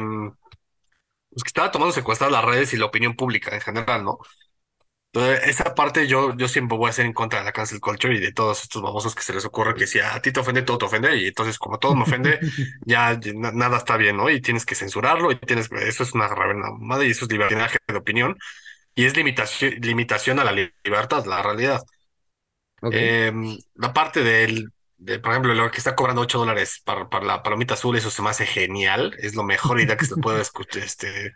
pues que estaba tomando secuestradas las redes y la opinión pública en general, ¿no? Entonces, esa parte yo, yo siempre voy a ser en contra de la cancel culture y de todos estos babosos que se les ocurre que si a ti te ofende, todo te ofende. Y entonces, como todo me ofende, ya ya na- nada está bien, ¿no? Y tienes que censurarlo y tienes, eso es una madre y eso es libertinaje de opinión y es limitación, limitación a la li- libertad, la realidad. Eh, la parte del, de, por ejemplo, lo que está cobrando 8 dólares para, para la palomita azul, eso se me hace genial. Es lo mejor idea que se puede escuchar, este,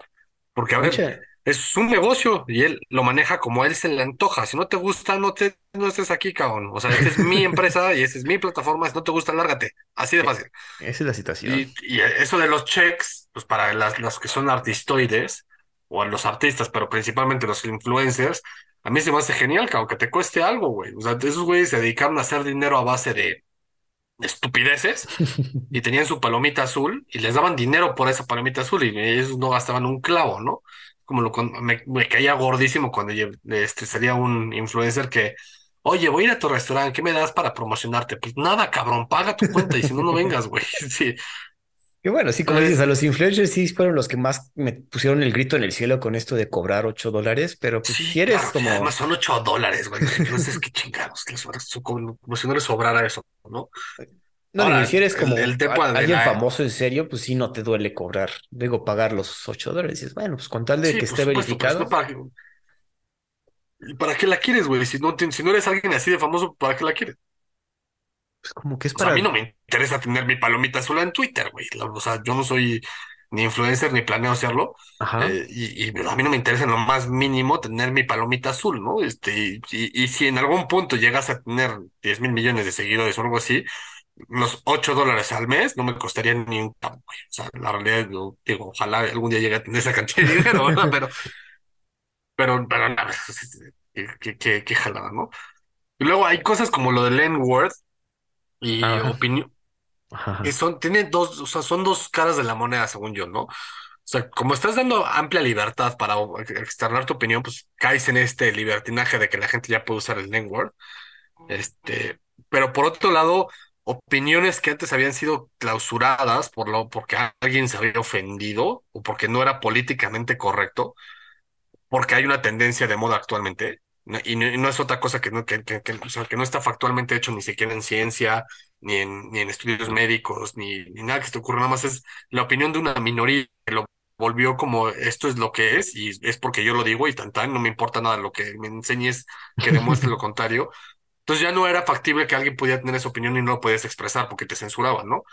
porque, a ver. Es un negocio y él lo maneja como a él se le antoja. Si no te gusta, no te, no estés aquí, cabrón. O sea, esta es mi empresa y esta es mi plataforma. Si no te gusta, lárgate. Así de e- fácil. Esa es la situación. Y, y eso de los checks, pues para las, los que son artistoides o los artistas, pero principalmente los influencers, a mí se me hace genial, que aunque te cueste algo, güey. O sea, esos güeyes se dedicaron a hacer dinero a base de estupideces y tenían su palomita azul y les daban dinero por esa palomita azul y ellos no gastaban un clavo, ¿no? Como lo me, me caía gordísimo cuando este, salía un influencer que, oye, voy a ir a tu restaurante, ¿qué me das para promocionarte? Pues nada, cabrón, paga tu cuenta y si no, no vengas, güey. Sí. Que bueno, sí, como dices, a Entonces, los influencers sí fueron los que más me pusieron el grito en el cielo con esto de cobrar 8 dólares, pero pues sí, eres claro, y además como, son ocho dólares, güey. No sé qué chingados, su- como si no les sobrara eso, ¿no? No y Ahora, si eres como el a- tema de alguien la... famoso en serio, pues sí no te duele cobrar, digo, pagar los 8 dólares. Dices, bueno, pues con tal de Sí, que esté supuesto, verificado, ¿para qué, para qué la quieres, güey? Si no, si no eres alguien así de famoso, ¿para qué la quieres? pues como que es O sea, a mí para, no me interesa tener mi palomita sola en Twitter, güey. O sea, yo no soy ni influencer ni planeo serlo. ajá, eh, y, y a mí no me interesa en lo más mínimo tener mi palomita azul, ¿no? Este, y, y- y si en algún punto llegas a tener diez mil millones de seguidores o algo así, los 8 dólares al mes no me costaría ni un güey. O sea, la realidad, yo digo, ojalá algún día llegue a tener esa cantidad de dinero, ¿verdad? Pero, pero, pero, no, qué, qué, qué, jalada, ¿no? Y luego hay cosas como lo del N-word y ajá, opinión. que son, tiene dos, o sea, son dos caras de la moneda, según yo, ¿no? O sea, como estás dando amplia libertad para externar tu opinión, pues caes en este libertinaje de que la gente ya puede usar el N-word. Este, pero por otro lado, opiniones que antes habían sido clausuradas por lo, porque alguien se había ofendido o porque no era políticamente correcto, porque hay una tendencia de moda actualmente. Y no, y no es otra cosa que no, que, que, que, o sea, que no está factualmente hecho ni siquiera en ciencia, ni en, ni en estudios médicos, ni, ni nada que se te ocurra, nada más es la opinión de una minoría que lo volvió como esto es lo que es y es porque yo lo digo y tan tan, no me importa nada lo que me enseñes que demuestre lo contrario. Entonces ya no era factible que alguien pudiera tener esa opinión y no lo podías expresar porque te censuraban, ¿no?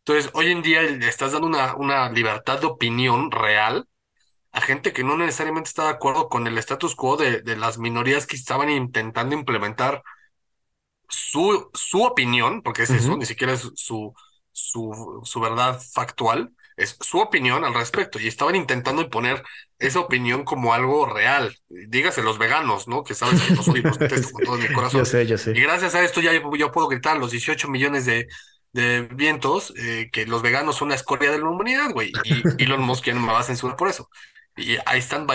Entonces hoy en día le estás dando una, una libertad de opinión real a gente que no necesariamente está de acuerdo con el status quo de, de las minorías que estaban intentando implementar su, su opinión, porque es eso, ni siquiera es su, su, su verdad factual, es su opinión al respecto. Y estaban intentando imponer esa opinión como algo real. Dígase los veganos, ¿no? Que sabes que y los detesto con todo mi Yo corazón. sé, yo Y sé. gracias a esto ya yo, yo puedo gritar los 18 millones de, de vientos eh, que los veganos son la escoria de la humanidad, güey. Y Elon Musk ya no me va a censurar por eso. Y ahí están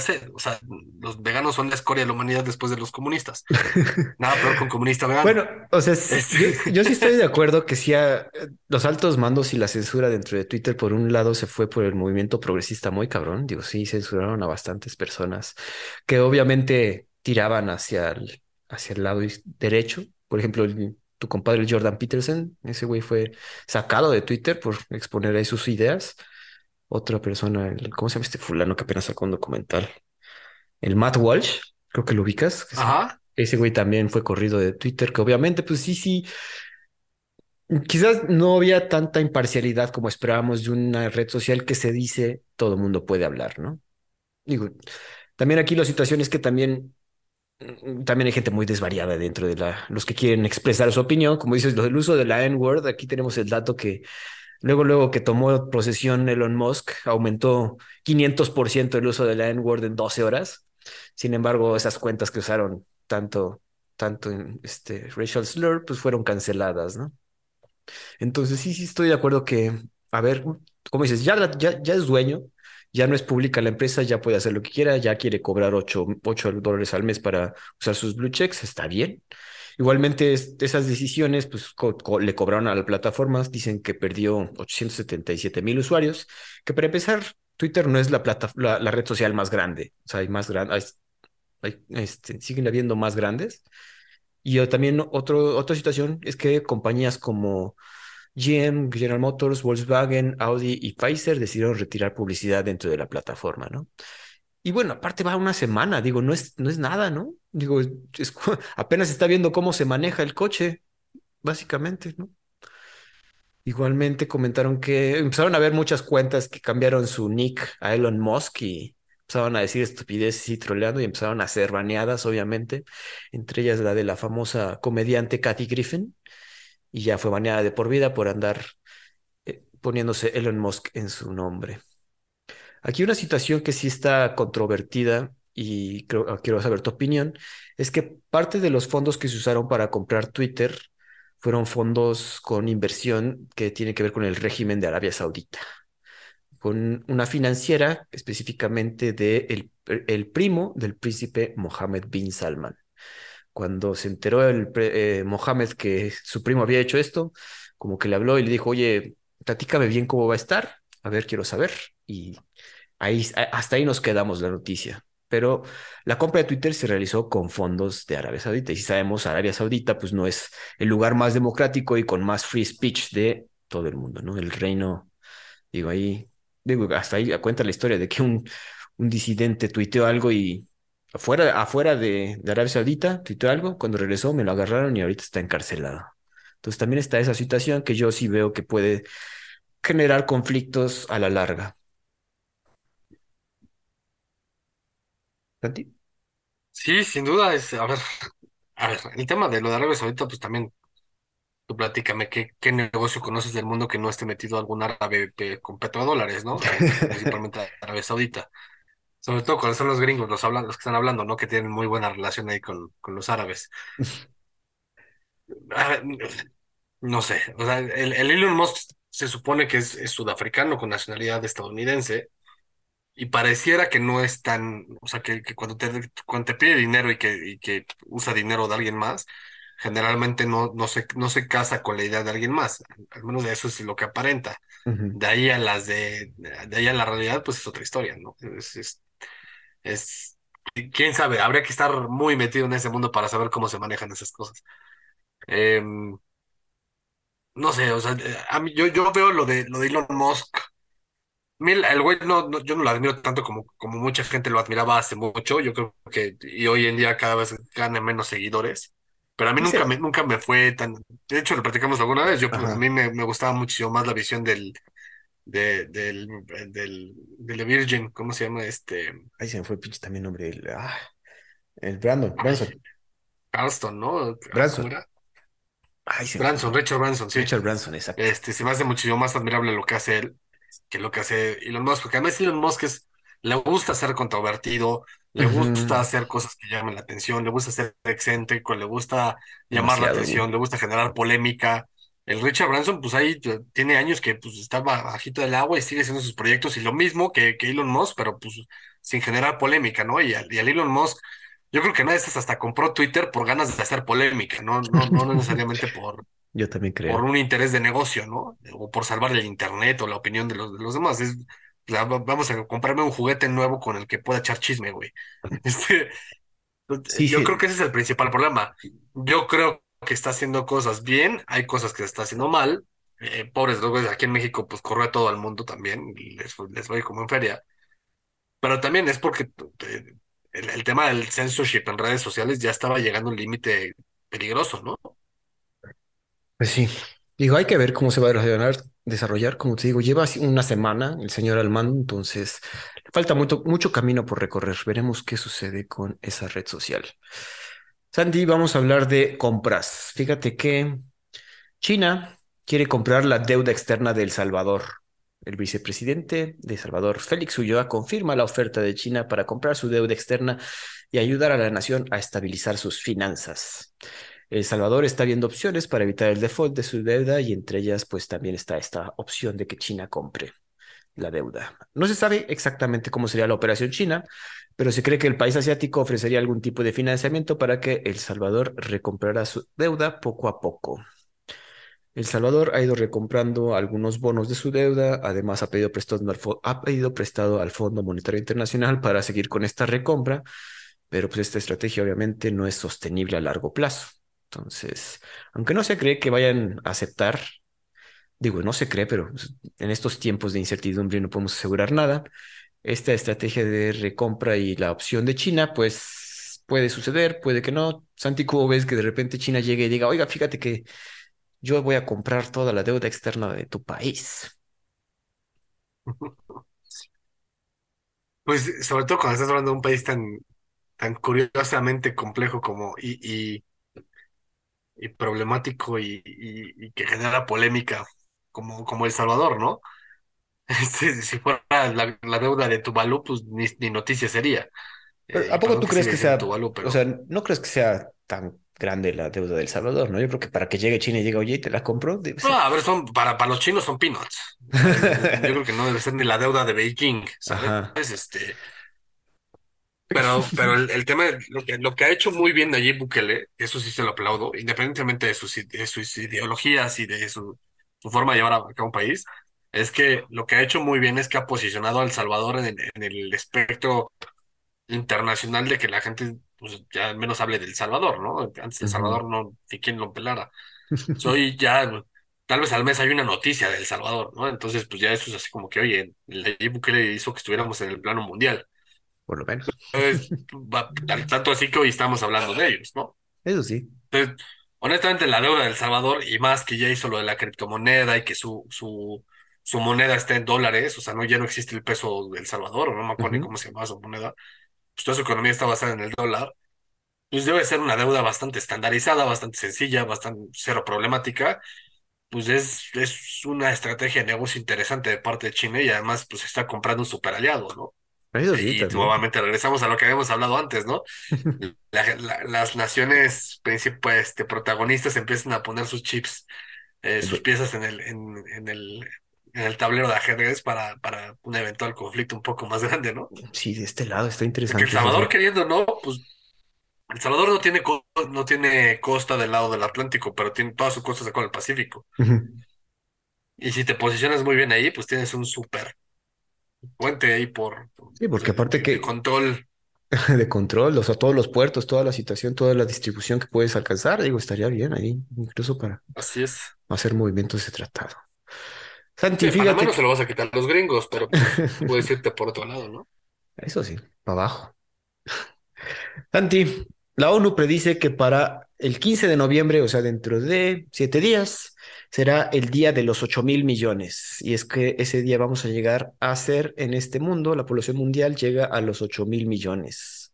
said. O sea, los veganos son la escoria de la humanidad después de los comunistas. Nada peor un comunista vegano. Bueno, o sea, Este, yo, yo sí estoy de acuerdo que sí, a- los altos mandos y la censura dentro de Twitter, por un lado, se fue por el movimiento progresista muy cabrón. Digo, sí, censuraron a bastantes personas que obviamente tiraban hacia el, hacia el lado derecho. Por ejemplo, el- tu compadre Jordan Peterson, ese güey fue sacado de Twitter por exponer ahí sus ideas. Otra persona, el- ¿cómo se llama este fulano que apenas sacó un documental? El Matt Walsh, creo que lo ubicas. que ajá. ese güey también fue corrido de Twitter, que obviamente, pues sí, sí, Quizás no había tanta imparcialidad como esperábamos de una red social que se dice todo el mundo puede hablar, ¿no? Digo, también aquí la situación es que también, mm, también hay gente muy desvariada dentro de la, los que quieren expresar su opinión. Como dices, del uso de la N-word, aquí tenemos el dato que luego, luego que tomó posesión Elon Musk, aumentó 500% el uso de la N-word en 12 horas. Sin embargo, esas cuentas que usaron tanto, tanto en este racial slur, pues fueron canceladas, ¿no? Entonces, sí, sí estoy de acuerdo que, a ver, como dices, ya, ya, ya es dueño, ya no es pública la empresa, ya puede hacer lo que quiera, ya quiere cobrar ocho 8 dólares al mes para usar sus blue checks, está bien. Igualmente, es- esas decisiones, pues co- co- le cobraron a las plataformas, dicen que perdió 877 mil usuarios, que para empezar, Twitter no es la, plata, la, la red social más grande, o sea, hay más grandes, este, siguen habiendo más grandes. Y también otro, otra situación es que compañías como GM, General Motors, Volkswagen, Audi y Pfizer decidieron retirar publicidad dentro de la plataforma, ¿no? Y bueno, aparte va una semana, digo, no es, no es nada, ¿no? Digo, es apenas está viendo cómo se maneja el coche, básicamente, ¿no? Igualmente comentaron que empezaron a ver muchas cuentas que cambiaron su nick a Elon Musk y empezaron a decir estupideces y troleando y empezaron a ser baneadas, obviamente, entre ellas la de la famosa comediante Kathy Griffin, y ya fue baneada de por vida por andar eh, poniéndose Elon Musk en su nombre. Aquí una situación que sí está controvertida y creo, ah, quiero saber tu opinión, es que parte de los fondos que se usaron para comprar Twitter fueron fondos con inversión que tiene que ver con el régimen de Arabia Saudita, con una financiera específicamente de el, primo del príncipe Mohammed bin Salman. Cuando se enteró el eh, Mohammed que su primo había hecho esto, como que le habló y le dijo, oye, platícame bien cómo va a estar, a ver, quiero saber. Y Hasta ahí nos quedamos la noticia. Pero la compra de Twitter se realizó con fondos de Arabia Saudita. Y si sabemos, Arabia Saudita pues no es el lugar más democrático y con más free speech de todo el mundo, ¿no? El reino, digo, ahí, digo, hasta ahí cuenta la historia de que un, un disidente tuiteó algo y afuera, afuera de, de Arabia Saudita tuiteó algo, cuando regresó me lo agarraron y ahorita está encarcelado. Entonces también está esa situación que yo sí veo que puede generar conflictos a la larga. ¿Santi? Sí, sin duda es, a ver, a ver, el tema de lo de Arabia Saudita, pues también tú platícame qué, qué negocio conoces del mundo que no esté metido algún árabe eh, con petrodólares, ¿no? Principalmente Arabia Saudita. Sobre todo cuando son los gringos, los hablan, los que están hablando, ¿no? Que tienen muy buena relación ahí con, con los árabes. No sé, o sea, el, el Elon Musk se supone que es, es sudafricano con nacionalidad estadounidense y pareciera que no es tan, o sea, que, que cuando te, cuando te pide dinero y que, y que usa dinero de alguien más, generalmente no, no se, no se casa con la idea de alguien más, al menos de eso es lo que aparenta. De ahí a las de, de ahí a la realidad, pues es otra historia, ¿no? Es, es, es, quién sabe, habría que estar muy metido en ese mundo para saber cómo se manejan esas cosas. Em, no sé, o sea, a mí, yo, yo veo lo de, lo de Elon Musk. El, güey no, no- yo no lo admiro tanto como, como mucha gente lo admiraba hace mucho. Yo creo que y hoy en día cada vez gana menos seguidores. Pero a mí nunca me, nunca me fue tan. De hecho, lo platicamos alguna vez. Yo, pues, a mí me, me gustaba muchísimo más la visión del, de, del, del, del The Virgin, ¿cómo se llama? Este. Ahí se me fue el pinche también nombre. El, ah, el Brandon, Ay, Branson. Carston, ¿no? Ah, ¿Cómo Branson. era? Ay, se. Branson, Richard Branson, sí. Richard Branson, exacto. Este, se me hace muchísimo más admirable lo que hace él que lo que hace Elon Musk, porque además Elon Musk es, le gusta ser controvertido, le gusta hacer cosas que llamen la atención, le gusta ser excéntrico, le gusta llamar la Demasiado, atención, le gusta generar polémica. El Richard Branson, pues ahí tiene años que pues está bajito del agua y sigue haciendo sus proyectos y lo mismo que, que Elon Musk, pero pues sin generar polémica, ¿no? Y al, y al Elon Musk, yo creo que una de estas hasta compró Twitter por ganas de hacer polémica, no, no, no necesariamente por Yo también por creo. un interés de negocio, ¿no? O por salvarle el internet o la opinión de los, de los demás. Es, vamos a comprarme un juguete nuevo con el que pueda echar chisme, güey. Este, Sí, yo creo que ese es el principal problema. Yo creo que está haciendo cosas bien, hay cosas que está haciendo mal. Eh, pobres güeyes, aquí en México, pues corre a todo el mundo también, les, les va a ir como en feria. Pero también es porque eh, el, el tema del censorship en redes sociales ya estaba llegando a un límite peligroso, ¿no? Pues sí. Digo, hay que ver cómo se va a desarrollar, desarrollar. Como te digo, lleva una semana el señor al mando, entonces falta mucho, mucho camino por recorrer. Veremos qué sucede con esa red social. Sandy, vamos a hablar de compras. Fíjate que China quiere comprar la deuda externa de El Salvador. El vicepresidente de Salvador, Félix Ulloa, confirma la oferta de China para comprar su deuda externa y ayudar a la nación a estabilizar sus finanzas. El Salvador está viendo opciones para evitar el default de su deuda y entre ellas pues también está esta opción de que China compre la deuda. No se sabe exactamente cómo sería la operación china, pero se cree que el país asiático ofrecería algún tipo de financiamiento para que El Salvador recomprara su deuda poco a poco. El Salvador ha ido recomprando algunos bonos de su deuda, además ha pedido prestado al, ha pedido prestado al Fondo Monetario Internacional para seguir con esta recompra, pero pues esta estrategia obviamente no es sostenible a largo plazo. Entonces, aunque no se cree que vayan a aceptar, digo, no se cree, pero en estos tiempos de incertidumbre no podemos asegurar nada, esta estrategia de recompra y la opción de China, pues puede suceder, puede que no. Santi, ¿cómo ves que de repente China llegue y diga, oiga, fíjate que yo voy a comprar toda la deuda externa de tu país? Pues sobre todo cuando estás hablando de un país tan, tan curiosamente complejo como y, y, y problemático y, y, y que genera polémica como, como El Salvador, ¿no? Si, si fuera la, la deuda de Tuvalu, pues ni, ni noticia sería. Pero, Eh, ¿a poco tú que crees que sea, Tuvalu, o sea, no crees que sea tan grande la deuda del Salvador, ¿no? Yo creo que para que llegue China y diga, oye, te la compro, debe no, a ver, son para, para los chinos son peanuts. Yo creo que no debe ser ni la deuda de Beijing, ¿sabes? Ajá. Este, pero, pero el, el tema, lo que, lo que ha hecho muy bien Nayib Bukele, eso sí se lo aplaudo, independientemente de sus, de sus ideologías y de su, su forma de llevar a cabo un país, es que lo que ha hecho muy bien es que ha posicionado a El Salvador en, el- en el espectro internacional de que la gente pues, ya al menos hable del Salvador, ¿no? Antes El. Salvador no, ni quien lo pelara. Soy ya, tal vez al mes hay una noticia de El Salvador, ¿no? Entonces, pues ya eso es así como que, oye, el Nayib Bukele hizo que estuviéramos en el plano mundial. Por lo menos. Entonces, tanto así que hoy estamos hablando de ellos, ¿no? Eso sí. Entonces, honestamente, la deuda de El Salvador, y más que ya hizo lo de la criptomoneda y que su, su, su moneda está en dólares, o sea, no, ya no existe el peso de El Salvador, o no me acuerdo ni cómo se llama su moneda, pues toda su economía está basada en el dólar. Pues debe ser una deuda bastante estandarizada, bastante sencilla, bastante cero problemática. Pues es, es una estrategia de negocio interesante de parte de China y además pues está comprando un super aliado, ¿no? Y nuevamente regresamos a lo que habíamos hablado antes, ¿no? La- la- las naciones principales, este, protagonistas empiezan a poner sus chips, eh, sus piezas en el, en, en el, en el tablero de ajedrez para, para un eventual conflicto un poco más grande, ¿no? Sí, de este lado está Porque El interesante Salvador queriendo, ¿no? Pues El Salvador no tiene, no tiene costa del lado del Atlántico, pero tiene todas sus costas con el Pacífico. Y si te posicionas muy bien ahí, pues tienes un súper puente ahí por, Sí, porque de, aparte de- de que control. de control, o sea, todos los puertos, toda la situación, toda la distribución que puedes alcanzar, digo, estaría bien ahí, incluso para Así es. hacer movimientos de tratado. Santi, Sí, fíjate no se lo vas a quitar a los gringos, pero pues puedes irte por otro lado, ¿no? Eso sí, para abajo. Santi, la ONU predice que para el 15 de noviembre, o sea, dentro de siete días, será el día de los ocho mil millones. Y es que ese día vamos a llegar a ser en este mundo, la población mundial llega a los ocho mil millones.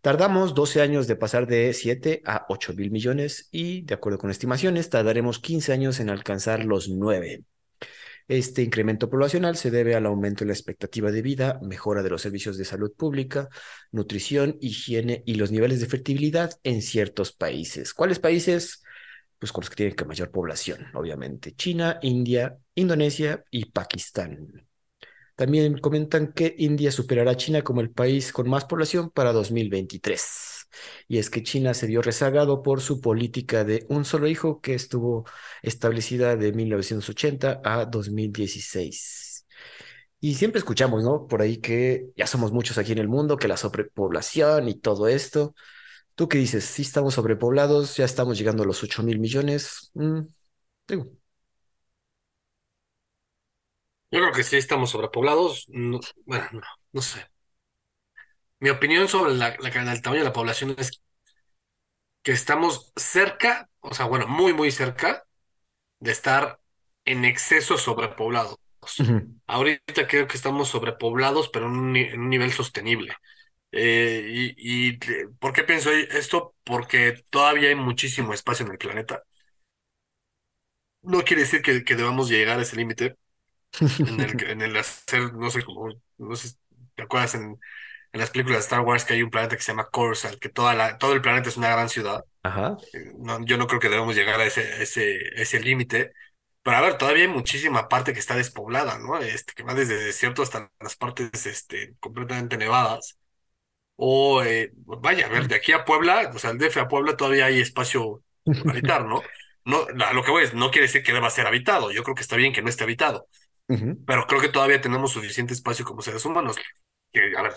Tardamos 12 años de pasar de 7 a ocho mil millones y, de acuerdo con estimaciones, tardaremos 15 años en alcanzar los 9. Este incremento poblacional se debe al aumento en la expectativa de vida, mejora de los servicios de salud pública, nutrición, higiene y los niveles de fertilidad en ciertos países. ¿Cuáles países? Pues con los que tienen que mayor población, obviamente. China, India, Indonesia y Pakistán. También comentan que India superará a China como el país con más población para 2023. Y es que China se vio rezagado por su política de un solo hijo que estuvo establecida de 1980 a 2016. Y siempre escuchamos, ¿no? Por ahí que ya somos muchos aquí en el mundo, que la sobrepoblación y todo esto. ¿Tú qué dices? ¿Sí estamos sobrepoblados? ¿Ya estamos llegando a los 8 mil millones? Mm, digo, Yo creo que sí estamos sobrepoblados. No, bueno, no, no sé. Mi opinión sobre la, la- el tamaño de la población es que estamos cerca, o sea, bueno, muy, muy cerca de estar en exceso sobrepoblados. Ahorita creo que estamos sobrepoblados, pero en un, en un nivel sostenible. Eh, y, y, ¿por qué pienso esto? Porque todavía hay muchísimo espacio en el planeta. No quiere decir que, que debamos llegar a ese límite en el, que- en el hacer, no sé cómo, no sé, ¿te acuerdas en, en las películas de Star Wars que hay un planeta que se llama Coruscant, que toda la, todo el planeta es una gran ciudad? Ajá. Eh, No, yo no creo que debamos llegar a ese, ese, ese límite. Pero a ver, todavía hay muchísima parte que está despoblada, ¿no? Este, que va desde desierto hasta las partes este, completamente nevadas. O, eh, vaya, a ver, de aquí a Puebla, o sea, el DF a Puebla todavía hay espacio para habitar, ¿no? No, a lo que voy es, no quiere decir que deba ser habitado. Yo creo que está bien que no esté habitado, pero creo que todavía tenemos suficiente espacio como seres humanos. Que, a ver,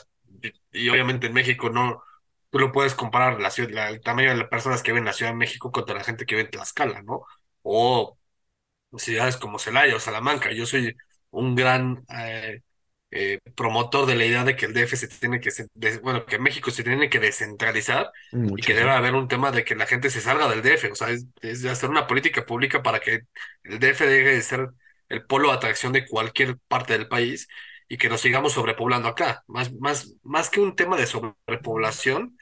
y, y obviamente en México no, tú lo puedes comparar la ciudad, la- el tamaño de las personas que viven en la Ciudad de México contra la gente que vive en Tlaxcala, ¿no? O ciudades como Celaya o Salamanca. Yo soy un gran eh, eh, promotor de la idea de que el DF se tiene que, de- bueno, que México se tiene que descentralizar y que debe haber un tema de que la gente se salga del DF, o sea, es, es de hacer una política pública para que el DF deje de ser el polo de atracción de cualquier parte del país y que nos sigamos sobrepoblando acá. Más, más, más que un tema de sobrepoblación,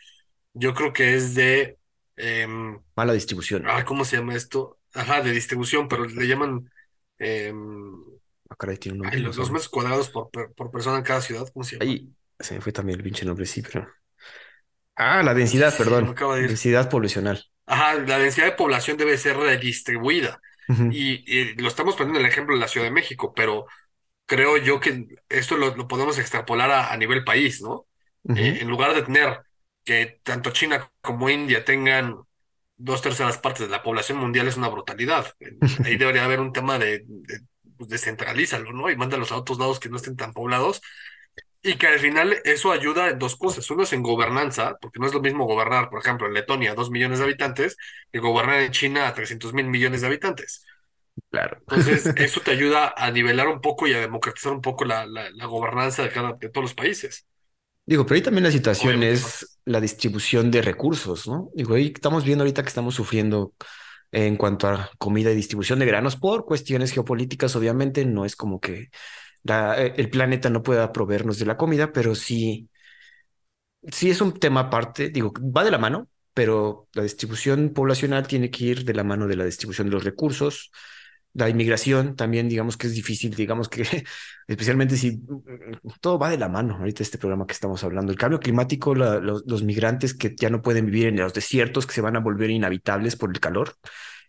yo creo que es de, em, Mala distribución. ah, ¿cómo se llama esto? Ajá, de distribución, pero le llaman em, Ah, caray, tiene un ay, nombre, no los, los metros cuadrados por, por persona en cada ciudad, ¿cómo se llama? Se me fue también el pinche nombre, sí, pero. Ah, la densidad, Sí, me perdón. acaba de ir. Densidad poblacional. Ajá, la densidad de población debe ser redistribuida. Y, y lo estamos poniendo en el ejemplo de la Ciudad de México, pero creo yo que esto lo, lo podemos extrapolar a, a nivel país, ¿no? Eh, en lugar de tener que tanto China como India tengan dos terceras partes de la población mundial, es una brutalidad. Ahí debería haber un tema de, de pues, descentralízalo, ¿no? Y mándalos a otros lados que no estén tan poblados. Y que al final eso ayuda en dos cosas. Uno es en gobernanza, porque no es lo mismo gobernar, por ejemplo, en Letonia a dos millones de habitantes, que gobernar en China a trescientos mil millones de habitantes. Claro. Entonces, eso te ayuda a nivelar un poco y a democratizar un poco la, la, la gobernanza de cada, de todos los países. Digo, pero ahí también la situación Obviamente, es la distribución de recursos, ¿no? Digo, ahí estamos viendo ahorita que estamos sufriendo en cuanto a comida y distribución de granos por cuestiones geopolíticas, obviamente, no es como que eh, el planeta no pueda proveernos de la comida, pero sí, sí es un tema aparte, digo, va de la mano, pero la distribución poblacional tiene que ir de la mano de la distribución de los recursos. La inmigración también, digamos que es difícil, digamos que especialmente si todo va de la mano, ahorita este programa que estamos hablando, el cambio climático, los, los migrantes que ya no pueden vivir en los desiertos, que se van a volver inhabitables por el calor,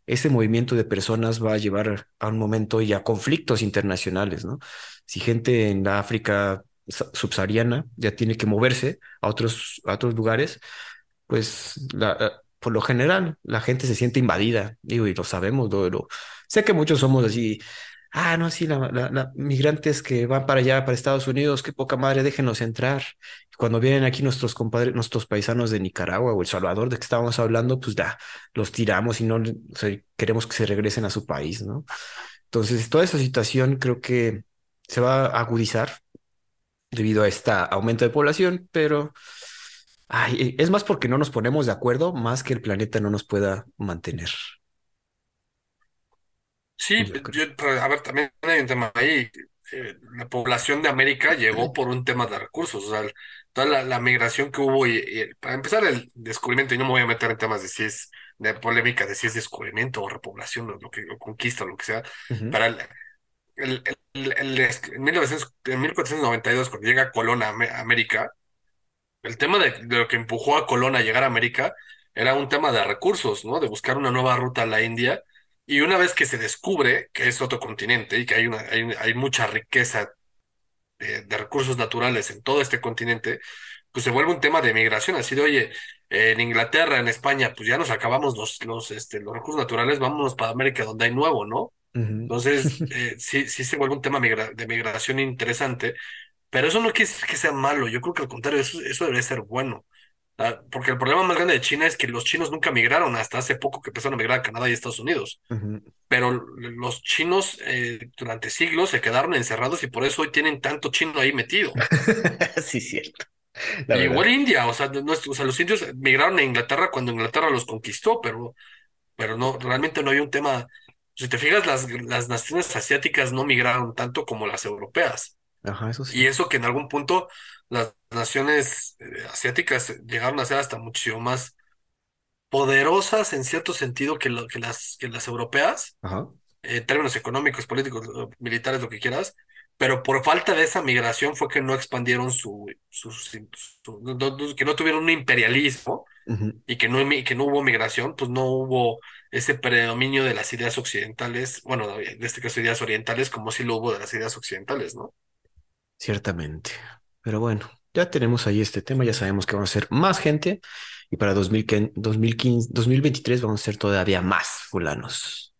ese movimiento de personas va a llevar a un momento y a conflictos internacionales, ¿no? Si gente en la África sa- subsahariana ya tiene que moverse a otros, a otros lugares, pues eh, por lo general la gente se siente invadida, digo, y lo sabemos, lo, lo- sé que muchos somos así, ah, no, sí, la, migrantes que van para allá, para Estados Unidos, qué poca madre, déjenos entrar. Cuando vienen aquí nuestros compadres, nuestros paisanos de Nicaragua o El Salvador, de que estábamos hablando, pues ya, los tiramos y no, queremos que se regresen a su país, ¿no? Entonces, toda esa situación creo que se va a agudizar debido a este aumento de población, pero ay, es más porque no nos ponemos de acuerdo, más que el planeta no nos pueda mantener. Sí, Yo a ver, también hay un tema ahí. Eh, la población de América llegó por un tema de recursos, o sea, toda la, la migración que hubo y, y para empezar el descubrimiento, y no me voy a meter en temas de si es de polémica, de si es descubrimiento o repoblación o lo que o conquista o lo que sea, para el, el, el- el- en 1900 en 1492, cuando llega Colón a a América, el tema de, de lo que empujó a Colón a llegar a América era un tema de recursos, ¿no? De buscar una nueva ruta a la India. Y una vez que se descubre que es otro continente y que hay, una, hay, hay mucha riqueza de, de recursos naturales en todo este continente, pues se vuelve un tema de migración. Así de, oye, en Inglaterra, en España, pues ya nos acabamos los, los, este, los recursos naturales, vámonos para América donde hay nuevo, ¿no? ujú. Entonces, eh, sí, sí se vuelve un tema migra- de migración interesante, pero eso no quiere decir que sea malo. Yo creo que al contrario, eso, eso debería ser bueno. Ah, porque el problema más grande de China es que los chinos nunca migraron hasta hace poco que empezaron a migrar a Canadá y Estados Unidos. Pero los chinos eh, durante siglos se quedaron encerrados y por eso hoy tienen tanto chino ahí metido. Sí, cierto, la Y verdad. igual India, o sea, no es- o sea, los indios migraron a Inglaterra cuando Inglaterra los conquistó, pero, pero no, realmente no hay un tema Si te fijas, las, las naciones asiáticas no migraron tanto como las europeas. Ajá, eso Y sí. eso que en algún punto las naciones eh, asiáticas llegaron a ser hasta muchísimo más poderosas en cierto sentido que, lo- que las, que las europeas, Ajá. en términos económicos, políticos, eh, militares, lo que quieras, pero por falta de esa migración fue que no expandieron su, su- su- su- no- no- que no tuvieron un imperialismo y que no, que no hubo migración, pues no hubo ese predominio de las ideas occidentales, bueno, en este caso ideas orientales, como sí lo hubo de las ideas occidentales, ¿no? Ciertamente. Pero bueno, ya tenemos ahí este tema, ya sabemos que van a ser más gente y para 2015, 2023 vamos a ser todavía más fulanos.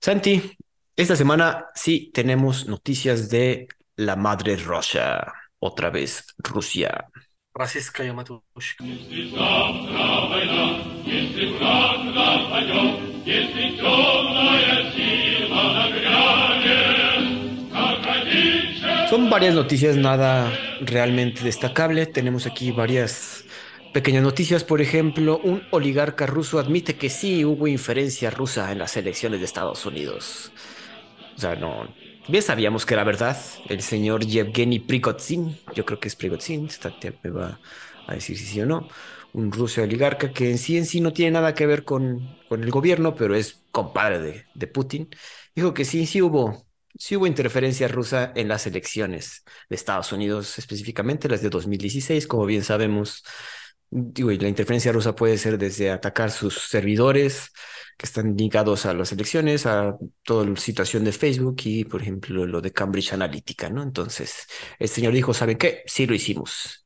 Santi, esta semana sí tenemos noticias de la madre Rusia, otra vez Rusia. Gracias, Kayamatushka. Son varias noticias, nada realmente destacable. Tenemos aquí varias pequeñas noticias. Por ejemplo, un oligarca ruso admite que sí hubo inferencia rusa en las elecciones de Estados Unidos. O sea, no. Bien sabíamos que era verdad. El señor Yevgeny Prigozhin, yo creo que es Prigozhin, me va a decir si sí o no. Un ruso oligarca que en sí en sí no tiene nada que ver con, con el gobierno, pero es compadre de, de Putin. Dijo que sí, sí hubo, sí hubo interferencia rusa en las elecciones de Estados Unidos, específicamente las de 2016, como bien sabemos. Digo, la interferencia rusa puede ser desde atacar sus servidores que están ligados a las elecciones, a toda la situación de Facebook y, por ejemplo, lo de Cambridge Analytica, ¿no? Entonces, el señor dijo, ¿saben qué? Sí lo hicimos.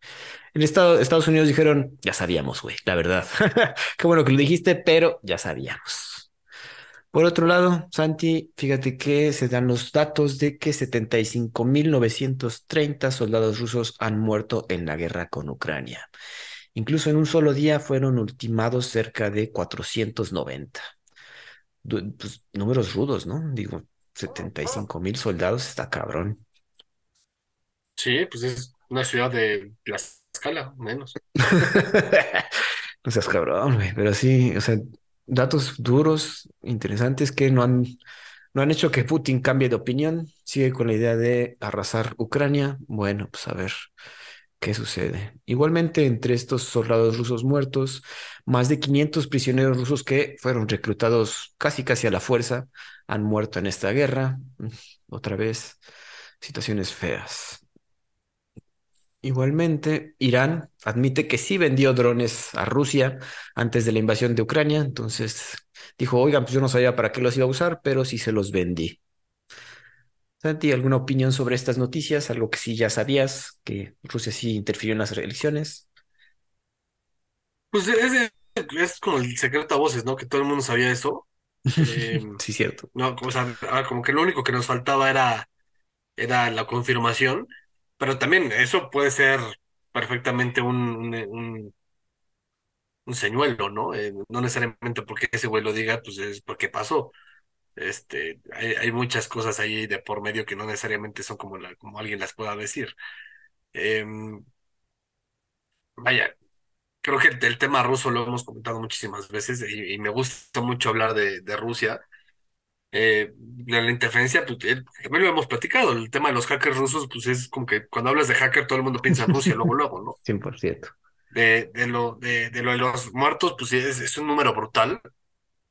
En Estado, Estados Unidos dijeron, ya sabíamos, güey, la verdad. Qué bueno que lo dijiste, pero ya sabíamos. Por otro lado, Santi, fíjate que se dan los datos de que 75.930 soldados rusos han muerto en la guerra con Ucrania. Incluso en un solo día fueron ultimados cerca de 490. Du- pues, números rudos, ¿no? Digo, setenta y cinco mil soldados está cabrón. Sí, pues es una ciudad de Tlaxcala, menos. No seas cabrón, güey, pero sí, o sea, datos duros, interesantes que no han, no han hecho que Putin cambie de opinión. Sigue con la idea de arrasar Ucrania. Bueno, pues a ver qué sucede. Igualmente, entre estos soldados rusos muertos, más de 500 prisioneros rusos que fueron reclutados casi casi a la fuerza han muerto en esta guerra. Mm, Otra vez, situaciones feas. Igualmente, Irán admite que sí vendió drones a Rusia antes de la invasión de Ucrania. Entonces dijo, oigan, pues yo no sabía para qué los iba a usar, pero sí se los vendí. Santi, ¿alguna opinión sobre estas noticias? Algo que sí ya sabías, que Rusia sí interfirió en las elecciones. Pues es, es como el secreto a voces, ¿no? Que todo el mundo sabía eso. Eh, Sí, cierto. no, o sea, ah, como que lo único que nos faltaba era, era la confirmación, pero también eso puede ser perfectamente un, un, un señuelo, ¿no? Eh, no necesariamente porque ese güey lo diga, pues es porque pasó. Este, hay, hay muchas cosas ahí de por medio que no necesariamente son como, la, como alguien las pueda decir. Em, vaya, creo que el, tema ruso lo hemos comentado muchísimas veces y, me gusta mucho hablar de Rusia. Eh, de la interferencia, pues eh, también lo hemos platicado. El tema de los hackers rusos, pues es como que cuando hablas de hacker, todo el mundo piensa en Rusia, luego, luego, ¿no? 100%. De, de lo, de, de lo de los muertos, pues es, es un número brutal,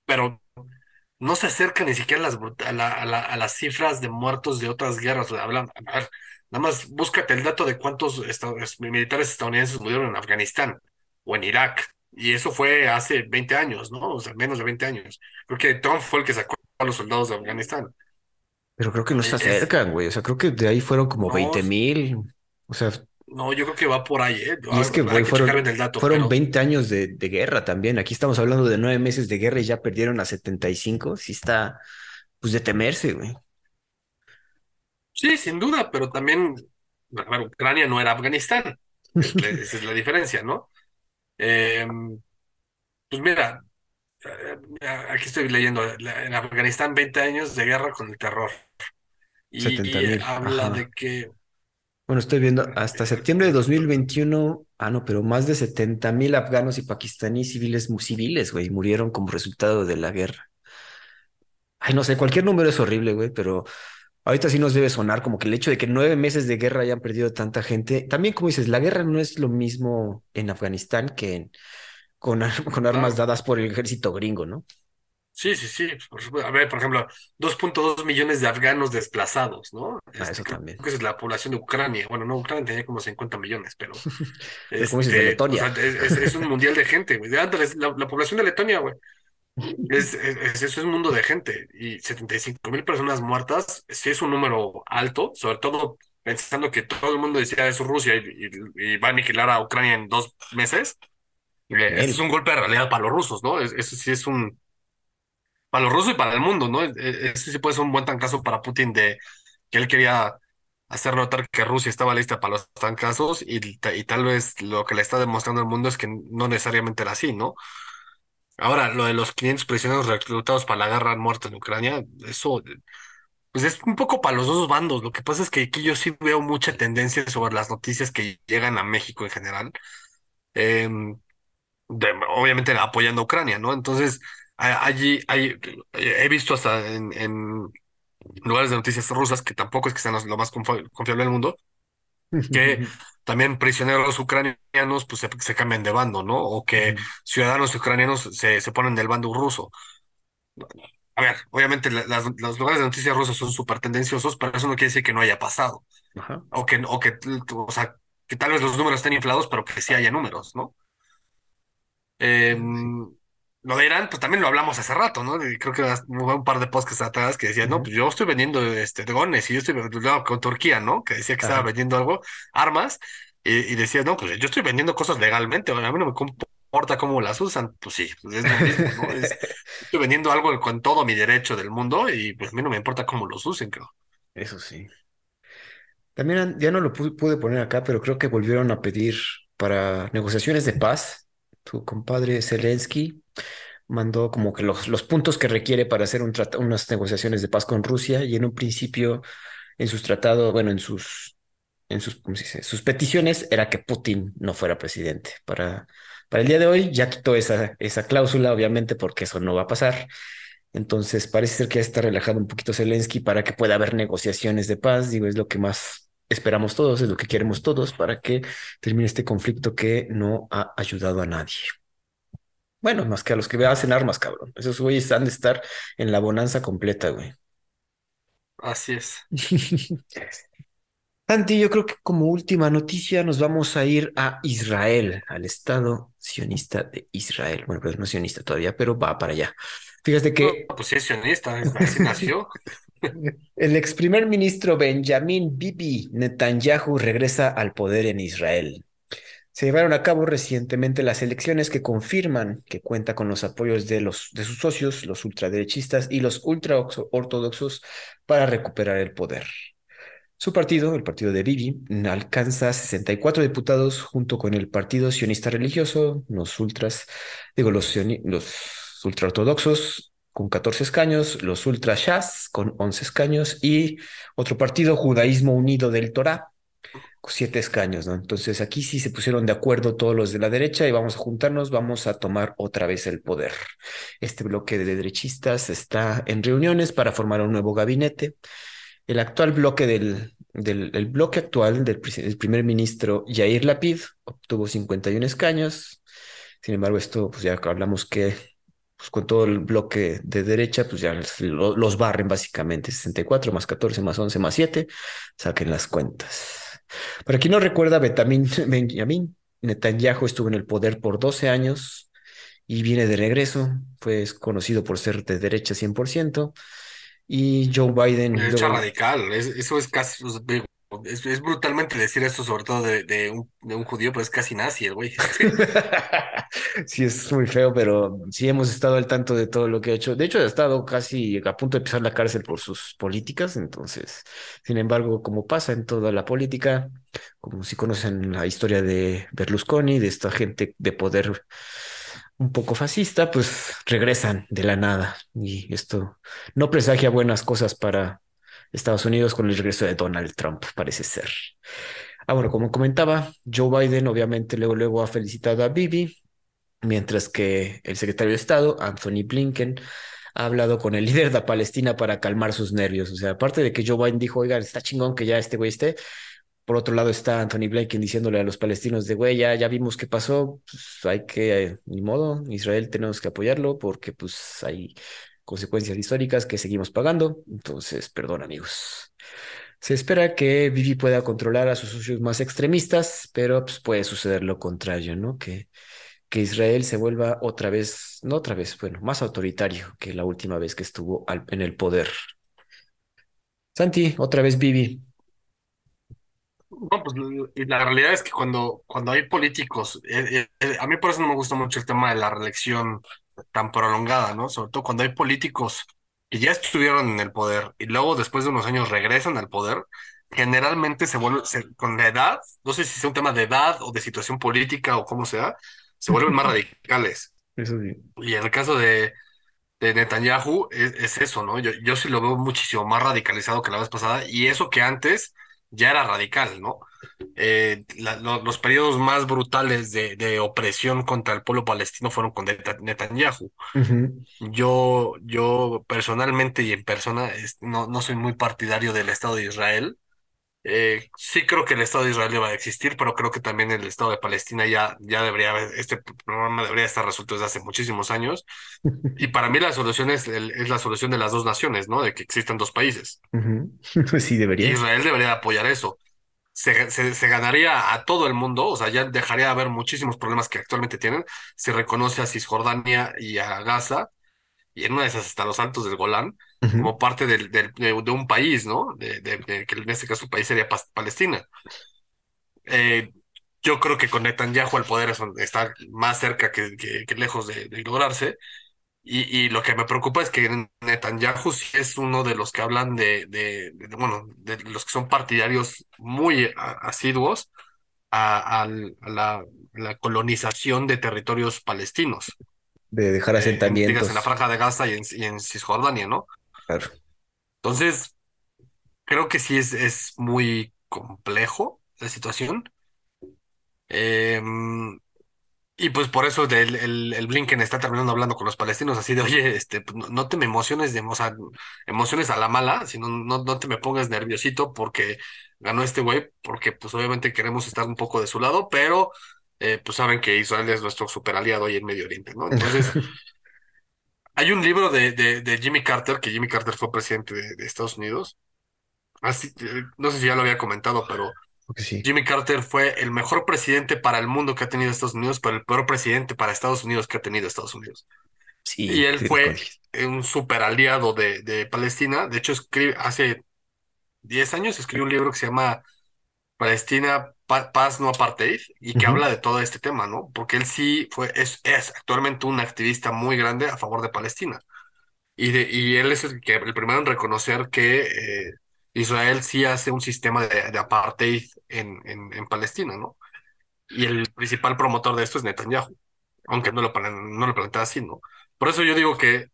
pero no se acerca ni siquiera a las, a la- a la- a las cifras de muertos de otras guerras. Hablan, a ver, nada más búscate el dato de cuántos esta- militares estadounidenses murieron en Afganistán o en Irak. Y eso fue hace 20 años, ¿no? O sea, menos de 20 años. Creo que Trump fue el que sacó a los soldados de Afganistán. Pero creo que no se Eh, Es, acercan, güey. O sea, creo que de ahí fueron como no, 20 mil. O sea, no, yo creo que va por ahí, ¿eh? y es que, güey, fueron, el dato, fueron pero 20 años de, de guerra también. Aquí estamos hablando de nueve meses de guerra y ya perdieron a 75. Sí está, pues, de temerse, güey. sí, sin duda, pero también, ver, Ucrania no era Afganistán. Esa es la diferencia, ¿no? Eh, pues mira, aquí estoy leyendo, en Afganistán 20 años de guerra con el terror. Y, 70 y mil, habla de que, Bueno, estoy viendo hasta eh, septiembre de 2021. Ah, no, pero más de 70 mil afganos y pakistaníes civiles, civiles, güey, murieron como resultado de la guerra. Ay, no sé, cualquier número es horrible, güey, pero ahorita sí nos debe sonar como que el hecho de que nueve meses de guerra hayan perdido tanta gente. También, como dices, la guerra no es lo mismo en Afganistán que en, con, ar- con armas dadas por el ejército gringo, ¿no? Sí, sí, sí. A ver, por ejemplo, 2.2 millones de afganos desplazados, ¿no? Ah, Este, eso creo también. que esa es la población de Ucrania. Bueno, no, Ucrania tenía como 50 millones, pero dices, de este, o sea, Letonia. es, es- es un mundial de gente, güey. De antes, la, la población de Letonia, güey. Es, es- es- eso es un mundo de gente. Y 75 mil personas muertas, sí es un número alto, sobre todo pensando que todo el mundo decía eso Rusia y, y- y va a aniquilar a Ucrania en dos meses. Eh, Este es un golpe de realidad para los rusos, ¿no? Es- Eso sí es un para los rusos y para el mundo, ¿no? E- e- Ese sí puede ser un buen tancazo para Putin de que él quería hacer notar que Rusia estaba lista para los tancazos y, y tal vez lo que le está demostrando al mundo es que no necesariamente era así, ¿no? Ahora, lo de los 500 prisioneros reclutados para la guerra han muerto en Ucrania, eso pues es un poco para los dos bandos. Lo que pasa es que aquí yo sí veo mucha tendencia sobre las noticias que llegan a México en general, em, de- obviamente apoyando a Ucrania, ¿no? Entonces, allí hay, he visto hasta en, en lugares de noticias rusas, que tampoco es que sean lo más confi- confiable del mundo, que también prisioneros ucranianos pues se, se cambian de bando, ¿no? O que ciudadanos ucranianos se, se ponen del bando ruso. A ver, obviamente la- las- los lugares de noticias rusas son súper tendenciosos, pero eso no quiere decir que no haya pasado. Ajá. O que, o que, o sea, que tal vez los números estén inflados, pero que sí haya números, ¿no? Eh, Sí. lo de Irán, pues también lo hablamos hace rato, ¿no? Y creo que hubo un par de podcasts atrás que decían, no, pues yo estoy vendiendo este, drones y yo estoy no, con Turquía, ¿no? Que decía que estaba vendiendo algo, armas, y, y decía, no, pues yo estoy vendiendo cosas legalmente, a mí no me importa cómo las usan, pues sí, pues es lo mismo, ¿no? Es, estoy vendiendo algo con todo mi derecho del mundo y pues a mí no me importa cómo los usen, creo. Eso sí. También ya no lo pu- pude poner acá, pero creo que volvieron a pedir para negociaciones de paz. Tu compadre Zelensky mandó como que los, los puntos que requiere para hacer un unas negociaciones de paz con Rusia y en un principio en sus tratados, bueno, en sus, en sus. Sus peticiones era que Putin no fuera presidente. Para, para el día de hoy ya quitó esa, esa cláusula, obviamente, porque eso no va a pasar. Entonces parece ser que ya está relajado un poquito Zelensky para que pueda haber negociaciones de paz. Digo, es lo que más esperamos todos, es lo que queremos todos para que termine este conflicto que no ha ayudado a nadie. Bueno, más que a los que hacen armas, cabrón. Esos güeyes han de estar en la bonanza completa, güey. Así es. Santi, yo creo que como última noticia nos vamos a ir a Israel, al Estado sionista de Israel. Bueno, pero no es sionista todavía, pero va para allá. Fíjate No, que pues sí es sionista, así nació. el ex primer ministro Benjamin Bibi Netanyahu regresa al poder en Israel. Se llevaron a cabo recientemente las elecciones que confirman que cuenta con los apoyos de, los, de sus socios, los ultraderechistas y los ultraortodoxos, para recuperar el poder. Su partido, el partido de Bibi, alcanza 64 diputados junto con el Partido Sionista Religioso, los ultras, digo, los, los ultraortodoxos con 14 escaños, los ultra-shas con 11 escaños y otro partido, Judaísmo Unido del Torá, con 7 escaños. Entonces aquí sí se pusieron de acuerdo todos los de la derecha y vamos a juntarnos, vamos a tomar otra vez el poder. Este bloque de derechistas está en reuniones para formar un nuevo gabinete. El actual bloque del, del el bloque actual del primer ministro Yair Lapid obtuvo 51 escaños. Sin embargo, esto, pues ya hablamos que pues, con todo el bloque de derecha, pues ya los, lo- los barren básicamente. 64 más 14 más 11 más 7. Saquen las cuentas. Para quien no recuerda, Benjamin Netanyahu estuvo en el poder por 12 años y viene de regreso. Fue conocido por ser de derecha 100%. Y Joe Biden, Derecha radical, es- eso es casi, es, es brutalmente decir esto, sobre todo de, de un, de un judío, pero es casi nazi el güey. Sí, es muy feo, pero sí hemos estado al tanto de todo lo que ha hecho. De hecho, ha estado casi a punto de pisar la cárcel por sus políticas. Entonces, sin embargo, como pasa en toda la política, como si conocen la historia de Berlusconi, de esta gente de poder un poco fascista, pues regresan de la nada. Y esto no presagia buenas cosas para Estados Unidos con el regreso de Donald Trump, parece ser. Ah, bueno, como comentaba, Joe Biden obviamente luego, luego ha felicitado a Bibi, mientras que el secretario de Estado, Anthony Blinken, ha hablado con el líder de Palestina para calmar sus nervios. O sea, aparte de que Joe Biden dijo, oiga, está chingón que ya este güey esté. Por otro lado está Anthony Blinken diciéndole a los palestinos de, güey, ya, ya vimos qué pasó, pues hay que, eh, ni modo, Israel tenemos que apoyarlo porque pues hay consecuencias históricas que seguimos pagando. Entonces, perdón amigos. Se espera que Bibi pueda controlar a sus socios más extremistas, pero pues, puede suceder lo contrario, ¿no? Que, que Israel se vuelva otra vez, no otra vez, bueno, más autoritario que la última vez que estuvo en el poder. Santi, otra vez Bibi. No, pues la realidad es que cuando, cuando hay políticos, eh, eh, eh, a mí por eso no me gusta mucho el tema de la reelección tan prolongada, ¿no? Sobre todo cuando hay políticos que ya estuvieron en el poder y luego después de unos años regresan al poder, generalmente se vuelve, se- con la edad, no sé si sea un tema de edad o de situación política o cómo sea, se vuelven más radicales. Eso sí. Y en el caso de, de Netanyahu es, es eso, ¿no? Yo, yo sí lo veo muchísimo más radicalizado que la vez pasada y eso que antes ya era radical, ¿no? Eh, la- lo- los periodos más brutales de, de opresión contra el pueblo palestino fueron con Neta- Netanyahu. Yo, yo personalmente y en persona es- no, no soy muy partidario del Estado de Israel. Eh, sí creo que el Estado de Israel debe de existir, pero creo que también el Estado de Palestina ya, ya debería este programa debería estar resuelto desde hace muchísimos años. Y para mí la solución es, el- es la solución de las dos naciones, ¿no? De que existan dos países. ujú. Sí, debería. Israel debería apoyar eso. Se, se, se ganaría a todo el mundo, o sea, ya dejaría de haber muchísimos problemas que actualmente tienen. Se reconoce a Cisjordania y a Gaza, y en una de esas hasta los Altos del Golán, como parte del, del- de, de un país, ¿no? De, que en este caso el país sería Palestina. Eh, yo creo que con Netanyahu el poder está más cerca que, que- que lejos de lograrse. Y, y lo que me preocupa es que Netanyahu sí es uno de los que hablan de, de, de- bueno, de los que son partidarios muy asiduos a, a la, a la colonización de territorios palestinos, De dejar eh, en, digas, asentamientos. en la Franja de Gaza y en, y en Cisjordania, ¿no? Claro. Entonces, creo que sí es, es muy complejo la situación. Em, Y pues por eso el, el, el Blinken está terminando hablando con los palestinos así de, oye, este, pues, no, te me emociones de, o sea, emociones a la mala, sino no, no te me pongas nerviosito porque ganó este güey, porque pues obviamente queremos estar un poco de su lado, pero eh, pues saben que Israel es nuestro super aliado ahí en Medio Oriente, ¿no? Entonces, hay un libro de, de, de Jimmy Carter, que Jimmy Carter fue presidente de, de Estados Unidos. Así, eh, no sé si ya lo había comentado, pero Porque sí. Jimmy Carter fue el mejor presidente para el mundo que ha tenido Estados Unidos, pero el peor presidente para Estados Unidos que ha tenido Estados Unidos. Sí, Y él fue un super aliado de, de Palestina. De hecho, escribe, hace 10 años escribió un libro que se llama Palestina, Pa- Paz, no Apartheid, y que habla de todo este tema, ¿no? Porque él sí fue, es, es actualmente un activista muy grande a favor de Palestina. Y, de, y él es el, que, el primero en reconocer que eh, Israel sí hace un sistema de, de apartheid en, en, en Palestina, ¿no? Y el principal promotor de esto es Netanyahu, aunque no lo, no lo plantea así, ¿no? Por eso yo digo que,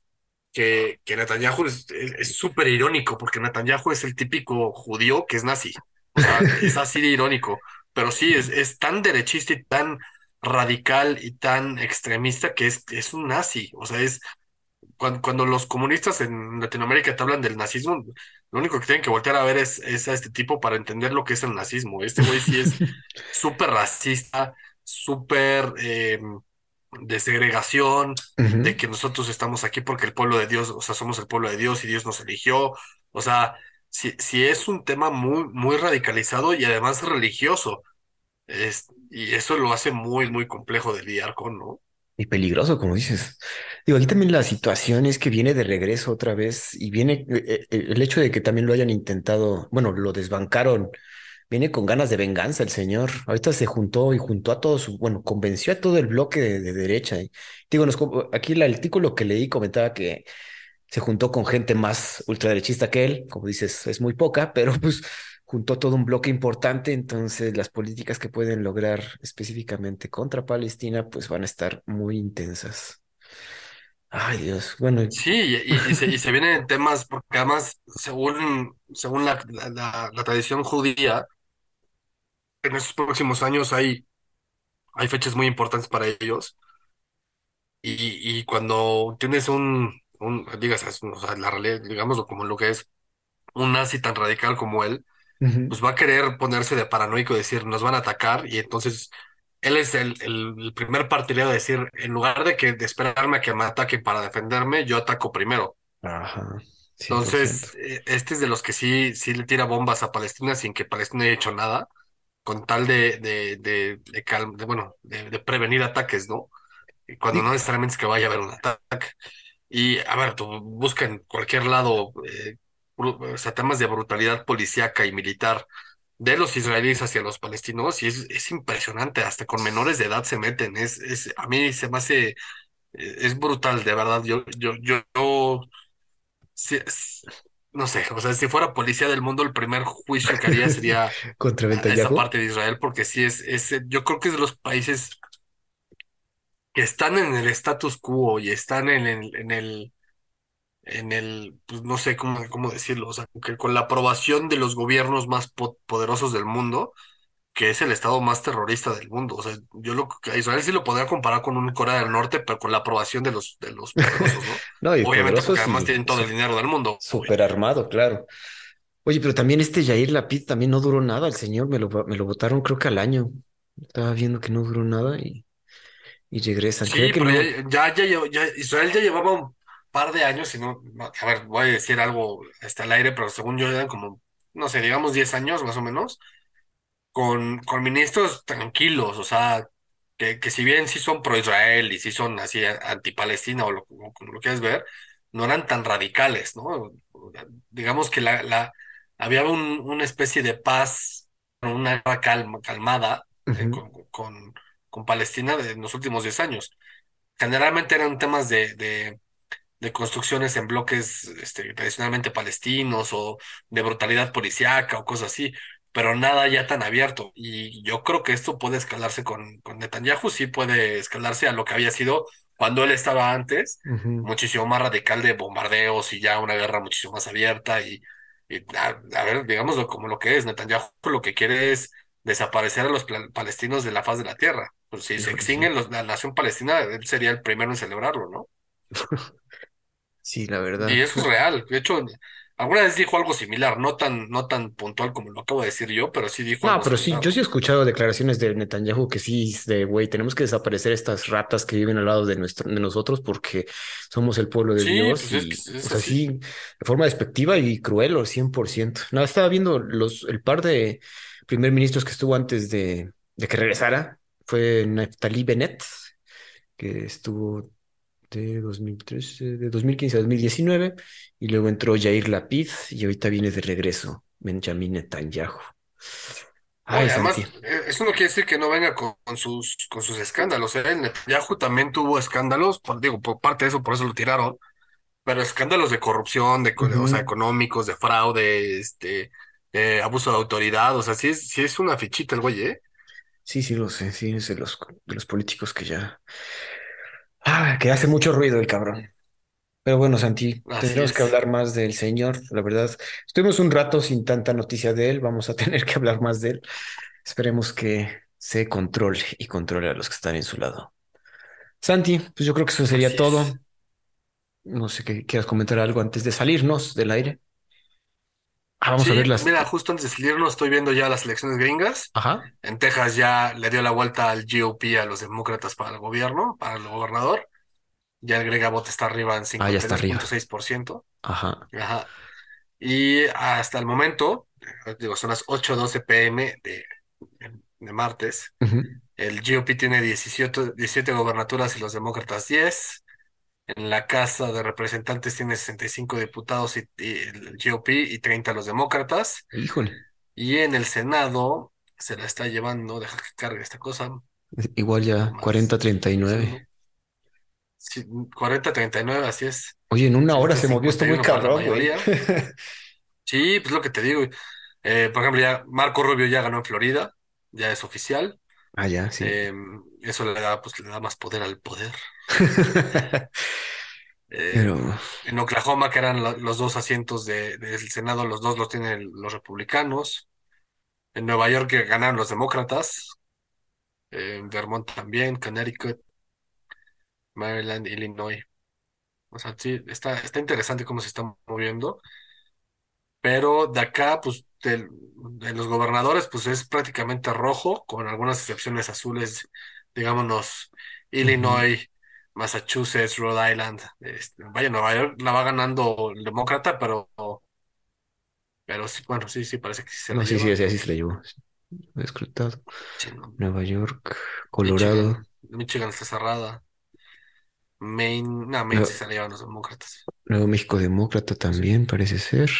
que, que Netanyahu es súper irónico, porque Netanyahu es el típico judío que es nazi. O sea, es así de irónico. Pero sí, es, es tan derechista y tan radical y tan extremista que es, es un nazi. O sea, es cuando, cuando los comunistas en Latinoamérica te hablan del nazismo, lo único que tienen que voltear a ver es, es a este tipo para entender lo que es el nazismo. Este güey sí es súper racista, súper eh, de segregación, de que nosotros estamos aquí porque el pueblo de Dios, o sea, somos el pueblo de Dios y Dios nos eligió. O sea, si, si es un tema muy, muy radicalizado y además religioso. Es, y eso lo hace muy, muy complejo de lidiar con, ¿no? Y peligroso, como dices. Digo, aquí también la situación es que viene de regreso otra vez y viene eh, eh, el hecho de que también lo hayan intentado, bueno, lo desbancaron, viene con ganas de venganza el señor. Ahorita se juntó y juntó a todos, bueno, convenció a todo el bloque de, de derecha. Y, digo, aquí el artículo que leí comentaba que se juntó con gente más ultraderechista que él, como dices, es muy poca, pero pues juntó todo un bloque importante, entonces las políticas que pueden lograr específicamente contra Palestina, pues van a estar muy intensas. Ay, Dios, bueno, Sí, y, y- se, y se vienen temas, porque además, según, según la, la- la tradición judía, en estos próximos años hay, hay fechas muy importantes para ellos. Y, y cuando tienes un, un, digas, o sea, la realidad, digámoslo como lo que es, un nazi tan radical como él, Pues va a querer ponerse de paranoico y decir, nos van a atacar, y entonces él es el, el, primer partidario de decir, en lugar de que de esperarme a que me ataquen para defenderme, yo ataco primero. Ajá, 100%. Entonces, eh, este es de los que sí, sí le tira bombas a Palestina sin que Palestina haya hecho nada, con tal de, de, de, de, cal- de, bueno, de, prevenir ataques, ¿no? Cuando Sí, no necesariamente es que vaya a haber un ataque. Y a ver, tú busca en cualquier lado, eh, o sea, temas de brutalidad policíaca y militar de los israelíes hacia los palestinos, y es, es impresionante, hasta con menores de edad se meten. Es, es, a mí se me hace, es brutal, de verdad. Yo, yo, yo, yo no sé, o sea, si fuera policía del mundo, el primer juicio que haría sería contra esa parte de Israel, porque sí es, es, yo creo que es de los países que están en el status quo y están en el, en el, en el, pues no sé cómo, cómo decirlo, o sea, que con la aprobación de los gobiernos más po- poderosos del mundo, que es el estado más terrorista del mundo. O sea, yo lo a Israel sí lo podría comparar con un Corea del Norte, pero con la aprobación de los, de los poderosos, ¿no? No, y Obviamente porque además y tienen todo el dinero del mundo, súper armado, claro. Oye, pero también este Yair Lapid también no duró nada, el señor me lo, me lo votaron creo que al año. Estaba viendo que no duró nada y, y regresan. Creo Sí, que pero no. ya, ya, ya, Israel ya llevaba un par de años, y no, a ver, voy a decir algo hasta el aire, pero según yo eran como, no sé, digamos 10 años más o menos, con, con ministros tranquilos, o sea, que, que si bien sí son pro-Israel y sí son así anti-Palestina o lo, como lo quieras ver, no eran tan radicales, ¿no? Digamos que la, la, había un- una especie de paz, una calma, calmada eh, con, con, con Palestina de- en los últimos 10 años. Generalmente eran temas de, de, de construcciones en bloques este, tradicionalmente palestinos o de brutalidad policíaca o cosas así, pero nada ya tan abierto. Y yo creo que esto puede escalarse con, con Netanyahu, sí puede escalarse a lo que había sido cuando él estaba antes, muchísimo más radical de bombardeos y ya una guerra muchísimo más abierta y, y a, a ver, digámoslo como lo que es, Netanyahu lo que quiere es desaparecer a los palestinos de la faz de la tierra. Pues si se sí. extinguen los- la nación palestina, él sería el primero en celebrarlo, ¿no? Sí, la Y verdad. eso es real. De hecho, alguna vez dijo algo similar, no tan, no tan puntual como lo acabo de decir yo, pero sí dijo No, algo pero sí, yo sí he escuchado declaraciones de Netanyahu que sí, es de güey, tenemos que desaparecer estas ratas que viven al lado de nuestro, de nosotros porque somos el pueblo de Sí, Dios pues es y, o sea, sí, de forma despectiva y cruel, o 100%. No, estaba viendo los, el par de primer ministros que estuvo antes de, de que regresara. Fue Naftali Bennett, que estuvo de 2013, de 2015 a 2019, y luego entró Yair Lapid y ahorita viene de regreso Benjamin Netanyahu. Ay, además, eh, eso no quiere decir que no venga con, con sus, con sus escándalos. ¿eh? Netanyahu también tuvo escándalos, por- digo, por parte de eso, por eso lo tiraron, pero escándalos de corrupción, de, co- o sea, Ujú. económicos, de fraude, este, eh, abuso de autoridad, o sea, sí es, sí es una fichita el güey, ¿eh? Sí, sí, lo sé, sí, es de los, de los políticos que ya... Ah, que hace mucho ruido el cabrón. Pero bueno, Santi, Así tendremos que hablar más del señor, la verdad. Estuvimos un rato sin tanta noticia de él, vamos a tener que hablar más de él. Esperemos que se controle y controle a los que están en su lado. Santi, pues yo creo que eso sería Así todo. es. No sé qué quieras comentar algo antes de salirnos del aire. Ah, vamos a ver Sí, las... mira, justo antes de salirnos estoy viendo ya las elecciones gringas. Ajá. En Texas ya le dio la vuelta al GOP a los demócratas para el gobierno, para el gobernador. Ya el Greg Abbott está arriba en Ah, ya está arriba. 52.6%. Ajá. Ajá. Y hasta el momento, digo, son las 8:12 pm de, de martes. El GOP tiene 17, 17 gobernaturas y los demócratas 10. En la Casa de Representantes tiene 65 diputados y, y el GOP y 30 los demócratas. Híjole. Y en el Senado se la está llevando, deja que cargue esta cosa, Igual ya más 40-39. Sí, 40-39, así es. Oye, en una hora se movió esto muy 50-51 para la cabrón, güey. Sí, pues lo que te digo. Eh, por ejemplo, ya Marco Rubio ya ganó en Florida, ya es oficial. Ah, ya, sí. Eh, eso le da, pues, le da más poder al poder. Eh, Pero, en Oklahoma, que eran lo- los dos asientos de- del Senado, los dos los tienen los republicanos. En Nueva York que ganaron los demócratas. En Vermont también, Connecticut, Maryland, Illinois. O sea, sí, está, está interesante cómo se está moviendo. Pero de acá, pues, de los gobernadores, pues es prácticamente rojo, con algunas excepciones azules, digámonos. Illinois, Massachusetts, Rhode Island. Este, vaya, Nueva York la va ganando el demócrata, pero, pero sí, bueno, sí, sí, parece que sí se la No, sí, sí, lleva. así, así se la llevó. Escrutado. Sí, no. Nueva York, Colorado, Michigan, Michigan está cerrada. Maine, no, Maine sí se la llevan los demócratas. Nuevo México Demócrata Sí, también parece ser.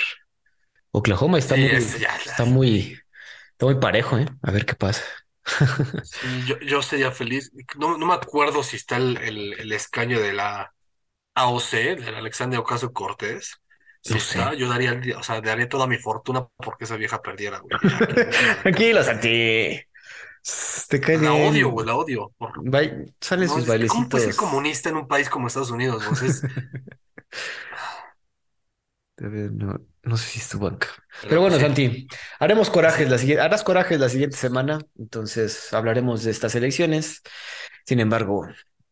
Oklahoma está sí, muy, ya, ya. está muy, está muy parejo, ¿eh? A ver qué pasa. Sí, yo, yo sería feliz. No, no me acuerdo si está el, el, el escaño de la AOC, del Alexandria Ocasio-Cortez. Si No sé. está, yo daría, o sea, daría toda mi fortuna porque esa vieja perdiera, güey. Tranquilo. Santi. Te cae La odio, güey, la odio. Salen no, sus es ¿cómo puedes ser comunista en un país como Estados Unidos? O sea, es- A ver, no, no sé si es tu banca. Pero bueno, Santi, haremos corajes la siguiente, harás corajes la siguiente semana. Entonces hablaremos de estas elecciones. Sin embargo,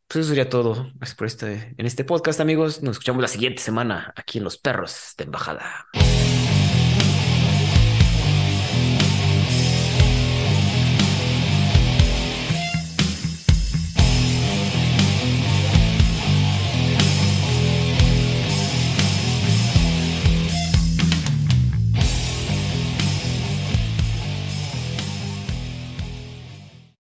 pues eso sería todo por este, en este podcast, amigos. Nos escuchamos la siguiente semana aquí en Los Perros de Embajada.